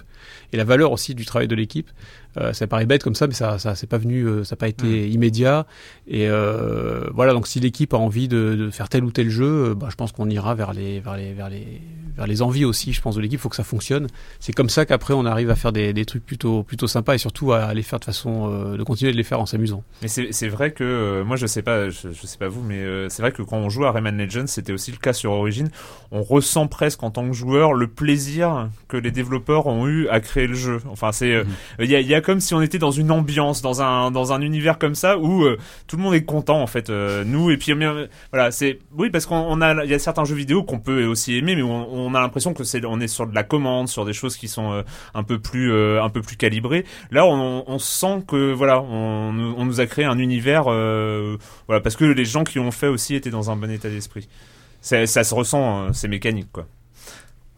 et la valeur aussi du travail de l'équipe. Euh, ça paraît bête comme ça, mais ça, ça c'est pas venu, euh, ça n'a pas été immédiat. Et euh, voilà, donc si l'équipe a envie de, de faire tel ou tel jeu, bah, je pense qu'on ira vers les, vers les, vers les, vers les envies aussi. Je pense de l'équipe, faut que ça fonctionne. C'est comme ça qu'après on arrive à faire des, des trucs plutôt, plutôt sympas et surtout à les faire de façon, euh, de continuer de les faire en s'amusant. Mais c'est vrai que euh, moi je sais pas, je, je sais pas vous, mais euh, c'est vrai que quand on joue à Rayman Legends, c'était aussi le cas sur Origin. On ressent presque en tant que joueur le plaisir que les développeurs ont eu à créer le jeu. Enfin, c'est euh, il y, a, il y a comme si on était dans une ambiance, dans un dans un univers comme ça où euh, tout le monde est content en fait, euh, nous et puis euh, voilà, c'est oui parce qu'on on a il y a certains jeux vidéo qu'on peut aussi aimer, mais on, a l'impression que c'est on est sur de la commande, sur des choses qui sont un peu plus un peu plus calibrées. Là, on, sent que voilà, on, nous- a créé un univers, voilà, parce que les gens qui l'ont fait aussi étaient dans un bon état d'esprit. Ça, ça se ressent, euh, c'est mécanique, quoi.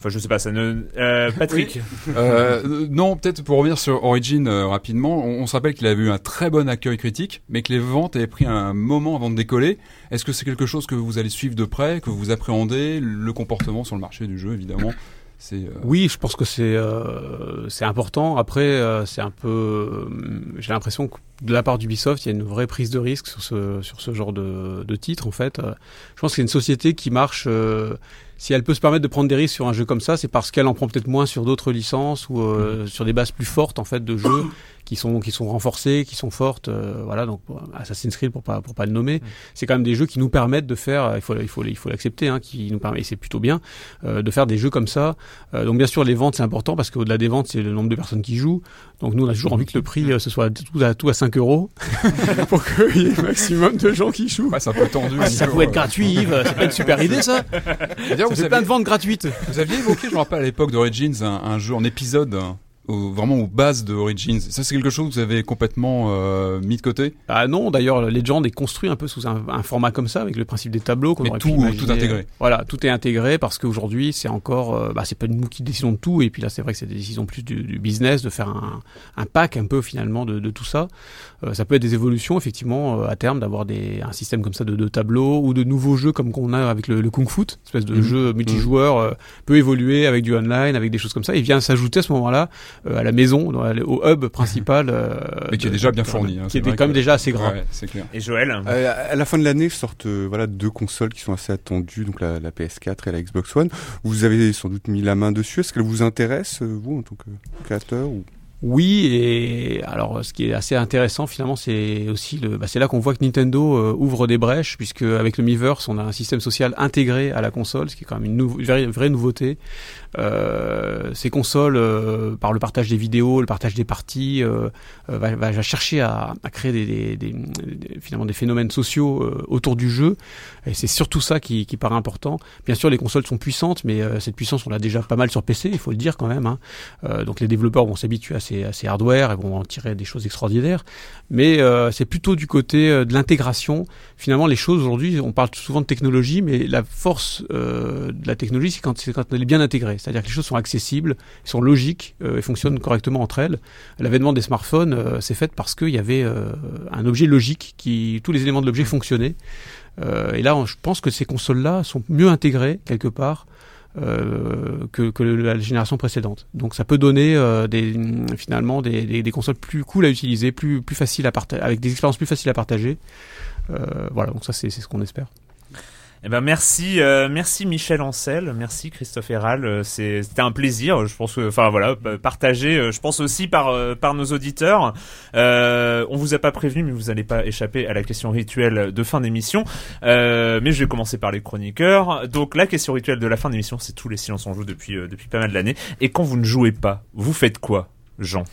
Enfin, je sais pas, ça ne. Euh, Patrick. Euh, non, peut-être pour revenir sur Origin euh, rapidement, on, on se rappelle qu'il avait eu un très bon accueil critique, mais que les ventes avaient pris un moment avant de décoller. Est-ce que c'est quelque chose que vous allez suivre de près, que vous appréhendez, le comportement sur le marché du jeu, évidemment? C'est euh, Oui, je pense que c'est euh, c'est important. Après, euh, c'est un peu. euh, J'ai l'impression que de la part d'Ubisoft, il y a une vraie prise de risque sur ce sur ce genre de, de titre. En fait, Euh, je pense que c'est une société qui marche. Si elle peut se permettre de prendre des risques sur un jeu comme ça, c'est parce qu'elle en prend peut-être moins sur d'autres licences ou euh, sur des bases plus fortes en fait de jeux qui sont qui sont renforcées, qui sont fortes. euh, voilà, donc Assassin's Creed pour pas pour pas le nommer, c'est quand même des jeux qui nous permettent de faire. Il faut il faut il faut l'accepter, hein, qui nous permet. Et c'est plutôt bien euh, de faire des jeux comme ça. Euh, donc bien sûr, les ventes c'est important parce qu'au-delà des ventes, c'est le nombre de personnes qui jouent. Donc nous, on a toujours envie que le prix euh, ce soit tout à tout à 5 euros pour qu'il y ait le maximum de gens qui jouent. ouais, c'est un peu tendu. Ah, si ça pouvait être euh, gratuit, Yves, c'est pas une super idée ça C'est aviez, plein de ventes gratuites. vous aviez évoqué, je me rappelle à l'époque d'Origins, un, un jeu en épisode, hein, au- vraiment aux bases de Origins. Ça, c'est quelque chose que vous avez complètement euh, mis de côté? Ah non, d'ailleurs, Legend est construit un peu sous un, un format comme ça, avec le principe des tableaux. qu'on aurait tout- pu imaginer. tout intégré. Voilà, tout est intégré parce qu'aujourd'hui, c'est encore, euh, bah, c'est pas nous qui décidons de tout. Et puis là, c'est vrai que c'est des décisions plus du, du business, de faire un, un pack un peu finalement de, de tout ça. Euh, ça peut être des évolutions, effectivement, euh, à terme, d'avoir des, un système comme ça de, de tableaux ou de nouveaux jeux comme qu'on a avec le, le Kung Fu, espèce de Mhm. jeu multijoueur, euh, peut évoluer avec du online, avec des choses comme ça. Il vient s'ajouter à ce moment-là à la maison, au hub principal. Mais qui est déjà bien fourni. Hein, qui est quand même déjà assez grand. c'est clair. Et Joël À la fin de l'année sortent voilà deux consoles qui sont assez attendues, donc la, la, PS4 et la Xbox One. Vous avez sans doute mis la main dessus. Est-ce qu'elle vous intéresse, vous, en tant que créateur ou... Oui, et alors ce qui est assez intéressant finalement, c'est aussi le, bah, c'est là qu'on voit que Nintendo euh, ouvre des brèches, puisque avec le Miiverse, on a un système social intégré à la console, ce qui est quand même une, vraie, nouveauté. Euh, ces consoles, euh, par le partage des vidéos, le partage des parties, va, va, chercher à, créer des, finalement des phénomènes sociaux autour du jeu, et c'est surtout ça qui, qui, paraît important. Bien sûr, les consoles sont puissantes, mais cette puissance, on l'a déjà pas mal sur PC, il faut le dire quand même. Hein. donc les développeurs vont s'habituer à ces, à ces hardware et vont en tirer des choses extraordinaires, mais c'est plutôt du côté de l'intégration. Finalement, les choses aujourd'hui, on parle souvent de technologie, mais la force de la technologie, c'est quand, quand elle est bien intégrée. C'est-à-dire que les choses sont accessibles, sont logiques euh, et fonctionnent correctement entre elles. L'avènement des smartphones euh, s'est fait parce qu'il y avait euh, un objet logique qui, tous les éléments de l'objet fonctionnaient. et là, je pense que ces consoles-là sont mieux intégrées quelque part que, que, la génération précédente. Donc ça peut donner des, finalement des, des, consoles plus cool à utiliser, plus, plus faciles à partager, avec des expériences plus faciles à partager. voilà, donc ça c'est ce qu'on espère. Eh ben merci, euh, merci Michel Ancel, merci Christophe Héral. Euh, c'était un plaisir. Je pense que, enfin voilà, partager. Euh, je pense aussi par par nos auditeurs. on vous a pas prévenu, mais vous n'allez pas échapper à la question rituelle de fin d'émission. mais je vais commencer par les chroniqueurs. Donc la question rituelle de la fin d'émission, c'est tous les silences on joue depuis depuis pas mal d'années. Et quand vous ne jouez pas, vous faites quoi? Jean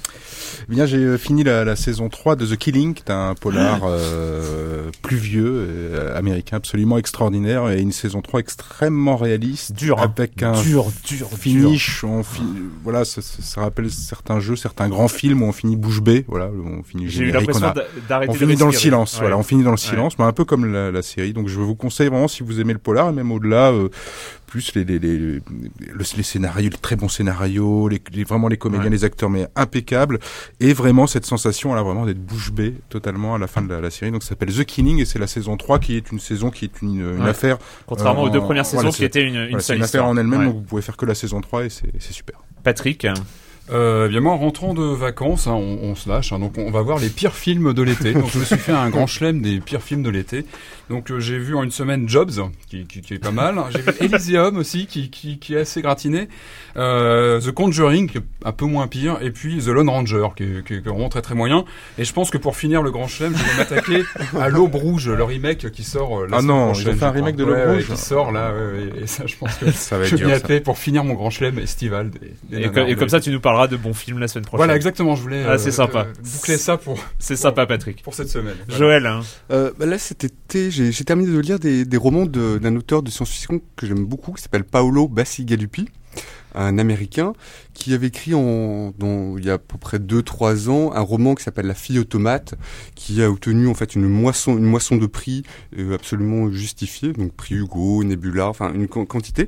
eh Bien, j'ai euh, fini la, la, saison 3 de The Killing, qui est un polar euh, pluvieux, euh, américain, absolument extraordinaire, et une saison 3 extrêmement réaliste, dur, hein. avec un dur, dur, finish. On fi voilà, ça, ça, rappelle certains jeux, certains grands films où on finit bouche bée, voilà, on finit J'ai eu l'impression d'arrêter. On finit dans le silence, voilà, on finit dans le silence, mais un peu comme la, la, série. Donc, je vous conseille vraiment si vous aimez le polar, et même au-delà, euh, plus les les, les, les, scénarios, les très bons scénarios, les, vraiment les comédiens, les acteurs, mais impeccables, et vraiment cette sensation, là, vraiment d'être bouche bée totalement à la fin de la, série. Donc ça s'appelle The Killing, et c'est la saison 3 qui est une saison qui est une, une affaire. Contrairement aux deux premières saisons qui étaient une, une une affaire en elle-même, donc vous pouvez faire que la saison 3 et c'est super. Patrick euh, bien moi, en rentrant de vacances, hein, on, on, se lâche, hein, donc on va voir les pires films de l'été. Donc je me suis fait un grand chelem des pires films de l'été. Donc euh, j'ai vu en une semaine Jobs, qui, qui, qui est pas mal. J'ai vu Elysium aussi, qui, qui, qui, est assez gratiné. Euh, The Conjuring, qui est un peu moins pire. Et puis The Lone Ranger, qui est, qui est vraiment très très moyen. Et je pense que pour finir le grand chelem, je vais m'attaquer à l'Aube Rouge, le remake qui sort euh, la Ah non, prochaine, fait un remake de l'Aube Rouge qui sort là. et ça, je pense que ça va être je vais pour finir mon grand chelem estival. Des, des et, et, comme ça, tu nous parleras de bons films la semaine prochaine. Voilà, exactement. Je voulais. Ah, c'est sympa. Euh, boucler ça pour. C'est sympa, Patrick. Pour cette semaine. Joël. Hein. Euh, bah là, cet été, j'ai terminé de lire des, romans d'un auteur de science-fiction que j'aime beaucoup, qui s'appelle Paolo Bassigalupi, un Américain qui avait écrit en, il y a à peu près 2-3 ans un roman qui s'appelle La fille automate, qui a obtenu en fait une moisson, une moisson de prix euh, absolument justifiée, donc prix Hugo, Nebula, enfin une quantité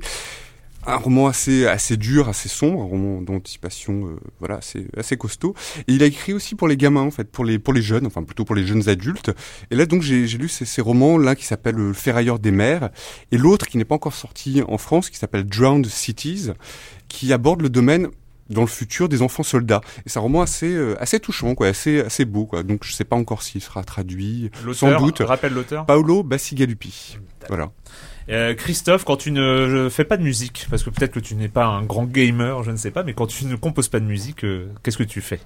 un roman assez assez dur, assez sombre, un roman d'anticipation, euh, voilà, assez assez costaud. Et il a écrit aussi pour les gamins en fait, pour les pour les jeunes, enfin plutôt pour les jeunes adultes. Et là donc j'ai lu ces, ces romans, l'un qui s'appelle Le Ferrailleur des mers, et l'autre qui n'est pas encore sorti en France, qui s'appelle Drowned Cities, qui aborde le domaine dans le futur des enfants soldats. Et c'est un roman assez euh, assez touchant, quoi, assez assez beau, quoi. Donc je sais pas encore s'il sera traduit. Sans doute. Rappelle l'auteur? Paolo Bassigalupi. Voilà. Euh, Christophe, quand tu ne fais pas de musique, parce que peut-être que tu n'es pas un grand gamer, je ne sais pas, mais quand tu ne composes pas de musique, euh, qu'est-ce que tu fais?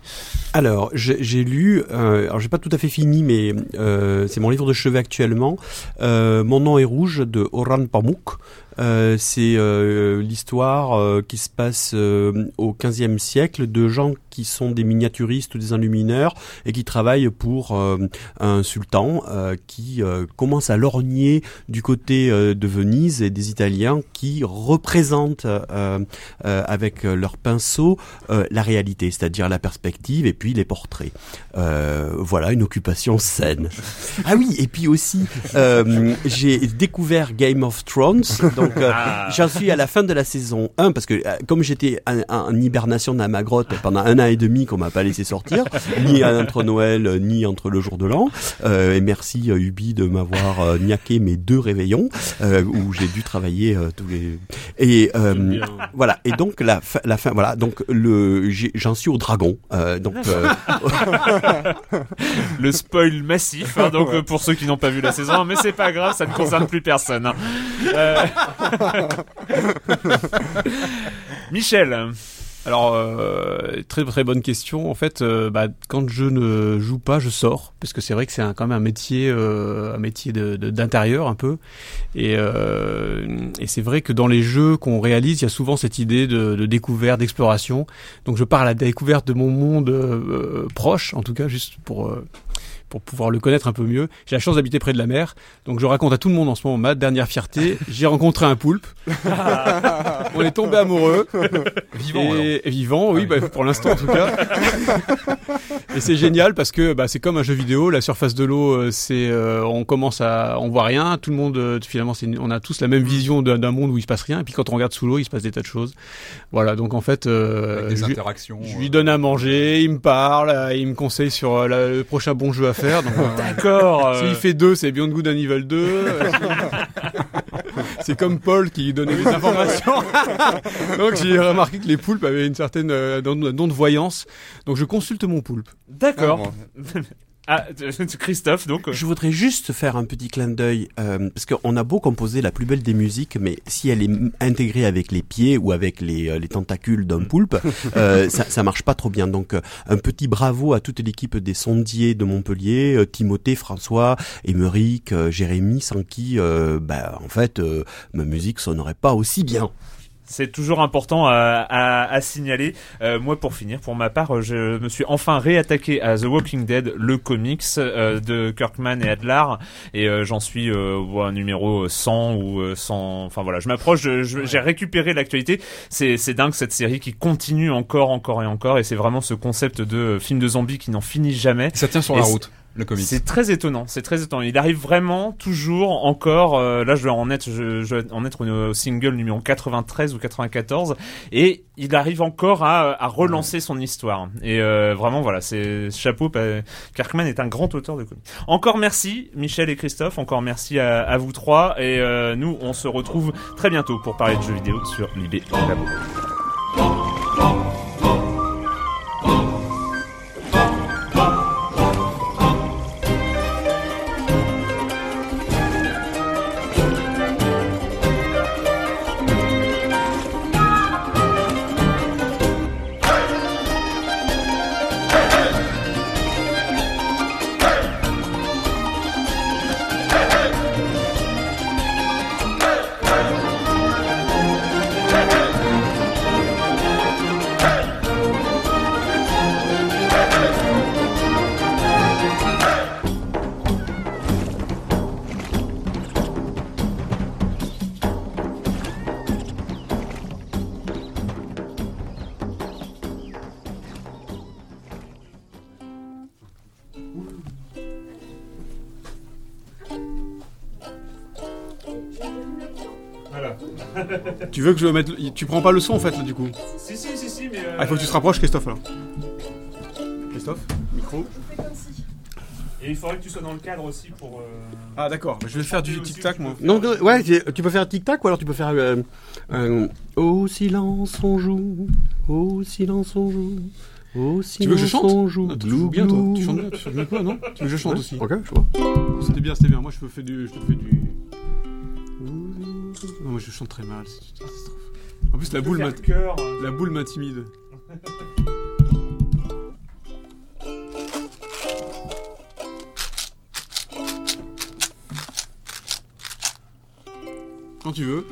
Alors, j'ai lu, euh, alors j'ai pas tout à fait fini, mais euh, c'est mon livre de chevet actuellement. mon nom est rouge de Oran Pamuk. Euh, c'est euh, l'histoire euh, qui se passe au XVe siècle de gens qui sont des miniaturistes ou des enlumineurs et qui travaillent pour un sultan qui commence à lorgner du côté de Venise et des Italiens qui représentent avec leur pinceau la réalité, c'est-à-dire la perspective et puis les portraits. voilà une occupation saine. Ah oui, et puis aussi j'ai découvert Game of Thrones. Donc euh, ah. j'en suis à la fin de la saison 1 parce que euh, comme j'étais en, hibernation dans ma grotte pendant un an et demi qu'on m'a pas laissé sortir, ni entre Noël ni entre le jour de l'an. Euh, et merci Ubi de m'avoir niaqué mes deux réveillons. euh, où j'ai dû travailler euh, tous les et euh, voilà et donc la fin, la fin voilà donc le j'en suis au dragon euh, donc euh, Le spoil massif, hein, donc euh, pour ceux qui n'ont pas vu la saison, mais c'est pas grave, ça ne concerne plus personne. hein. Euh, Michel, Alors euh, très très bonne question. En fait, euh, bah, quand je ne joue pas, je sors parce que c'est vrai que c'est quand même un métier, euh, un métier d'intérieur un peu. Et, c'est vrai que dans les jeux qu'on réalise, il y a souvent cette idée de, découverte, d'exploration. Donc je pars à la découverte de mon monde proche, en tout cas, juste pour pour pouvoir le connaître un peu mieux. J'ai la chance d'habiter près de la mer, donc je raconte à tout le monde en ce moment ma dernière fierté. J'ai rencontré un poulpe. On est tombé amoureux. Vivant, et, et vivant, oui, bah, pour l'instant en tout cas. et c'est génial parce que bah, c'est comme un jeu vidéo. La surface de l'eau, euh, c'est euh, on commence à, on voit rien. Tout le monde, euh, finalement, c'est une- on a tous la même vision d'un d'un monde où il se passe rien. Et puis quand on regarde sous l'eau, il se passe des tas de choses. Voilà, donc en fait, euh, Avec des je, lui- interactions. je lui donne à manger, il me parle, il me conseille sur la- le prochain bon jeu à faire. Euh, d'accord. euh, S'il fait 2, c'est Beyond Good and Evil 2. Euh, c'est comme Paul qui donnait les informations. Donc j'ai remarqué que les poulpes avaient une certaine euh, don, don de voyance. Donc je consulte mon poulpe. D'accord. Ah, euh, Christophe, donc. euh, Je voudrais juste faire un petit clin d'œil euh, parce qu'on a beau composer la plus belle des musiques, mais si elle est intégrée avec les pieds ou avec les, euh, les tentacules d'un poulpe, euh, ça, ça marche pas trop bien. Donc un petit bravo à toute l'équipe des sondiers de Montpellier, Timothée, François, Émeric, Jérémy, sans qui, euh, bah, en fait, euh, ma musique sonnerait pas aussi bien. C'est toujours important à, à, à signaler. Euh, moi, pour finir, pour ma part, euh, je me suis enfin réattaqué à The Walking Dead, le comics euh, de Kirkman et Adlar, et euh, j'en suis euh, au un numéro 100 ou euh, 100. Enfin voilà, je m'approche. J'ai récupéré l'actualité. C'est dingue cette série qui continue encore, encore et encore, et c'est vraiment ce concept de euh, film de zombies qui n'en finit jamais. Ça tient sur Et la route, le comics. C'est très étonnant, c'est très étonnant. Il arrive vraiment toujours encore. euh, là, je vais en être, je, je vais en être au single numéro 93 ou 94, et il arrive encore à, à relancer son histoire. Et euh, vraiment, voilà, c'est chapeau. Kirkman est un grand auteur de comics. Encore merci, Michel et Christophe. Encore merci à, à vous trois. Et euh, nous, on se retrouve très bientôt pour parler de jeux vidéo sur Libé Labo. Tu veux que je mette, le- tu prends pas le son en fait là du coup. Si, si, si, si, mais. Ah, il faut que tu te rapproches, Christophe alors. Christophe, micro. Et il faudrait que tu sois dans le cadre aussi pour. euh, Ah d'accord, je vais faire du tic tac moi. Non, non, ouais, c'est- tu peux faire tic tac ou alors tu peux faire euh, euh, au silence on joue, au silence on joue, au silence Tu veux que je chante on joue. Ah, Tu joues bien toi, tu chantes bien, tu chantes bien quoi non? Tu veux que je chante aussi? Ok, je vois. C'était bien, c'était bien. Moi je te fais du, je te fais du. Non, moi je chante très mal, c'est une catastrophe. En plus la boule, euh, la boule m'intimide. Quand tu veux.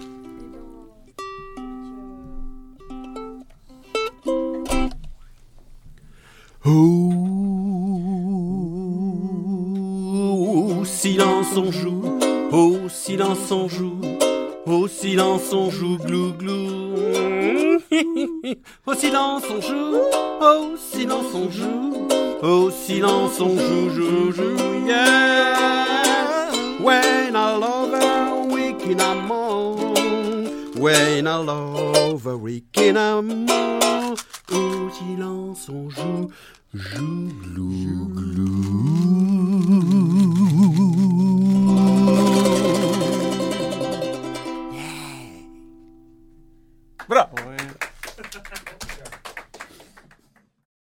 Au silence on joue, au silence on joue, au silence on joue glou glou. Au silence on joue, au silence on joue, au silence on joue, joue, joue, yeah. When I love her, waking I'm on. When I love her, waking I'm on. Au silence on joue, joue, glou, glou. ブラ